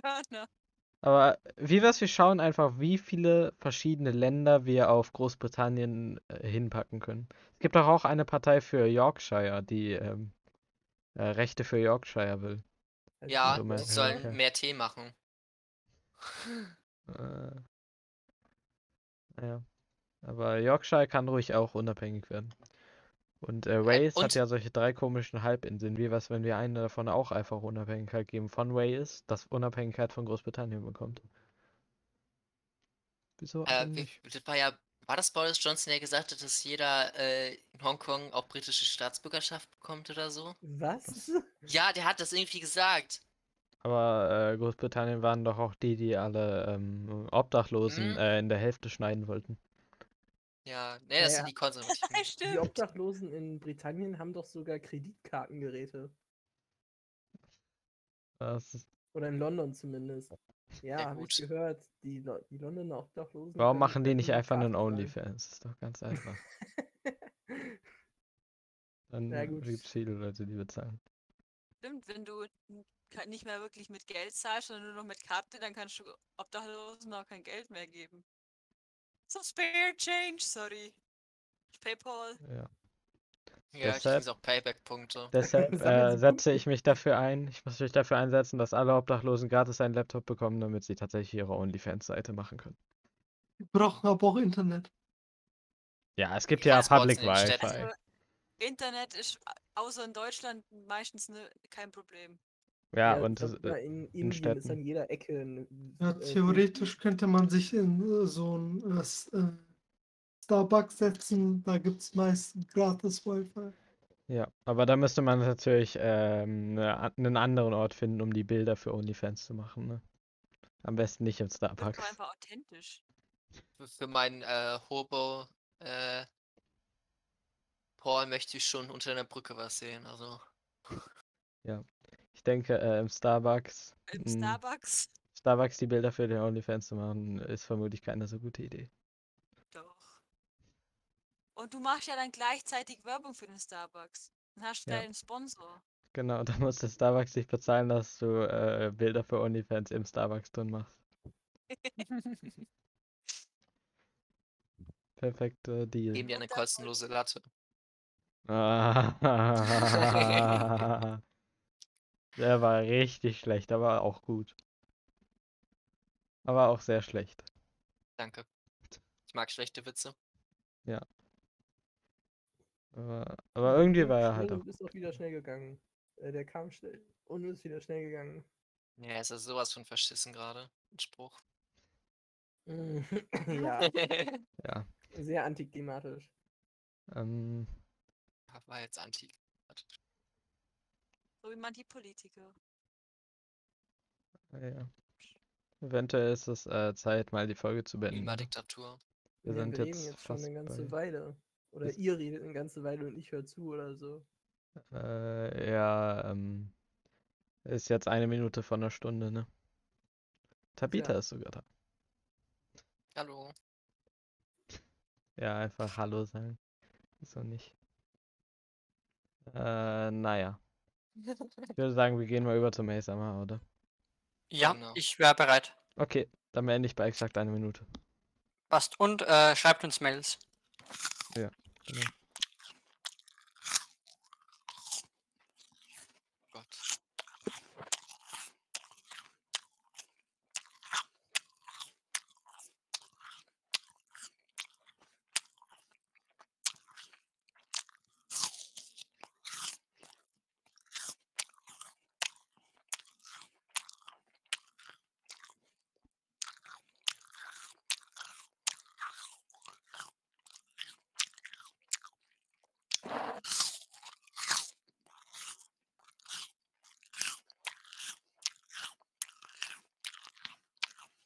Körner. Ne. Aber wie wär's, wir schauen einfach, wie viele verschiedene Länder wir auf Großbritannien äh, hinpacken können. Es gibt doch auch eine Partei für Yorkshire, die ähm, äh, Rechte für Yorkshire will. Also Ja, So die sollen mehr Tee machen. Äh, naja. Aber Yorkshire kann ruhig auch unabhängig werden. Und äh, Wales hat und- ja solche drei komischen Halbinseln. Wie wär's, wenn wir eine davon auch einfach Unabhängigkeit geben von Wales, das Unabhängigkeit von Großbritannien bekommt? Wieso Äh, das war ja, war das Boris Johnson, der gesagt hat, dass jeder äh, in Hongkong auch britische Staatsbürgerschaft bekommt oder so? Was? Ja, der hat das irgendwie gesagt. Aber äh, Großbritannien waren doch auch die, die alle ähm, Obdachlosen Mhm. äh, in der Hälfte schneiden wollten. Ja, nee, das Ja, sind die Konservativen. Die. Obdachlosen in Britannien haben doch sogar Kreditkartengeräte. Das ist, Oder in London zumindest. Ja, Ja, habe ich gut. gehört. Die, Lo die Londoner Obdachlosen. warum machen die nicht einfach einen. OnlyFans? Das ist doch ganz einfach. Dann gibt es viele Leute, die bezahlen. Stimmt, wenn du nicht mehr wirklich mit Geld zahlst, sondern nur noch mit Karte, dann kannst du Obdachlosen auch kein Geld mehr geben. So spare change, sorry. PayPal. Ja. Ja, ich Deshalb- kriege auch Payback-Punkte. Deshalb äh, setze ich mich dafür ein. Ich muss mich dafür einsetzen, dass alle Obdachlosen gratis einen Laptop bekommen, damit sie tatsächlich ihre OnlyFans-Seite machen können. Wir brauchen aber auch Internet. Ja, es gibt Ja, ja Public. Wi-Fi. Also, Internet ist außer in Deutschland meistens ne, kein Problem. Ja, Ja, und das, äh, in Indien ist Städten. an jeder Ecke. ein, Ja, äh, theoretisch könnte man sich in äh, so ein äh, äh, Starbucks setzen. Da gibt es meist gratis Wi-Fi. ja, aber da müsste man natürlich ähm, ne, einen anderen Ort finden, um die Bilder für OnlyFans zu machen. Ne? Am besten nicht im Wird doch Starbucks. einfach authentisch. Für- meinen äh, Hobo äh, Paul möchte ich schon unter einer Brücke was sehen. Also, Ich denke, äh, im Starbucks, Im Mm. Starbucks. Starbucks die Bilder für den OnlyFans zu machen, ist vermutlich keine so gute Idee. Doch. Und du machst ja dann gleichzeitig Werbung für den Starbucks. Dann hast du Ja. gleich einen Sponsor. Genau, da muss der Starbucks dich bezahlen, dass du äh, Bilder für OnlyFans im Starbucks drin machst. Perfekter Deal. geben dir eine dann- kostenlose Latte. Ah. Der war richtig schlecht, aber auch gut. Aber auch sehr schlecht. Danke. Ich mag schlechte Witze. Aber, aber irgendwie war er halt auch. und ist auch wieder schnell gegangen. Äh, der kam schnell und ist wieder schnell gegangen. Ja, ist ja sowas von verschissen gerade. Ein Spruch. ja, Ja. sehr antiklimatisch. Ähm, War jetzt antik. So wie manche Politiker. ja. Eventuell ist es äh, Zeit, mal die Folge zu beenden. Immer? Diktatur. Wir ja, sind wir jetzt reden jetzt schon fast eine ganze bei- Weile. Oder Ist- ihr redet eine ganze Weile und ich höre zu oder so. Äh, ja, ähm, ist jetzt eine Minute von einer Stunde, ne? Tabitha Ja. ist sogar da. Hallo. Ja, einfach Hallo sagen. So nicht. Äh, naja. Ich würde sagen, wir gehen mal über zum ASMR, oder? Ja, Genau. ich wäre bereit. Okay, dann beende ich bei exakt einer Minute. Passt. Und äh, schreibt uns Mails. Genau.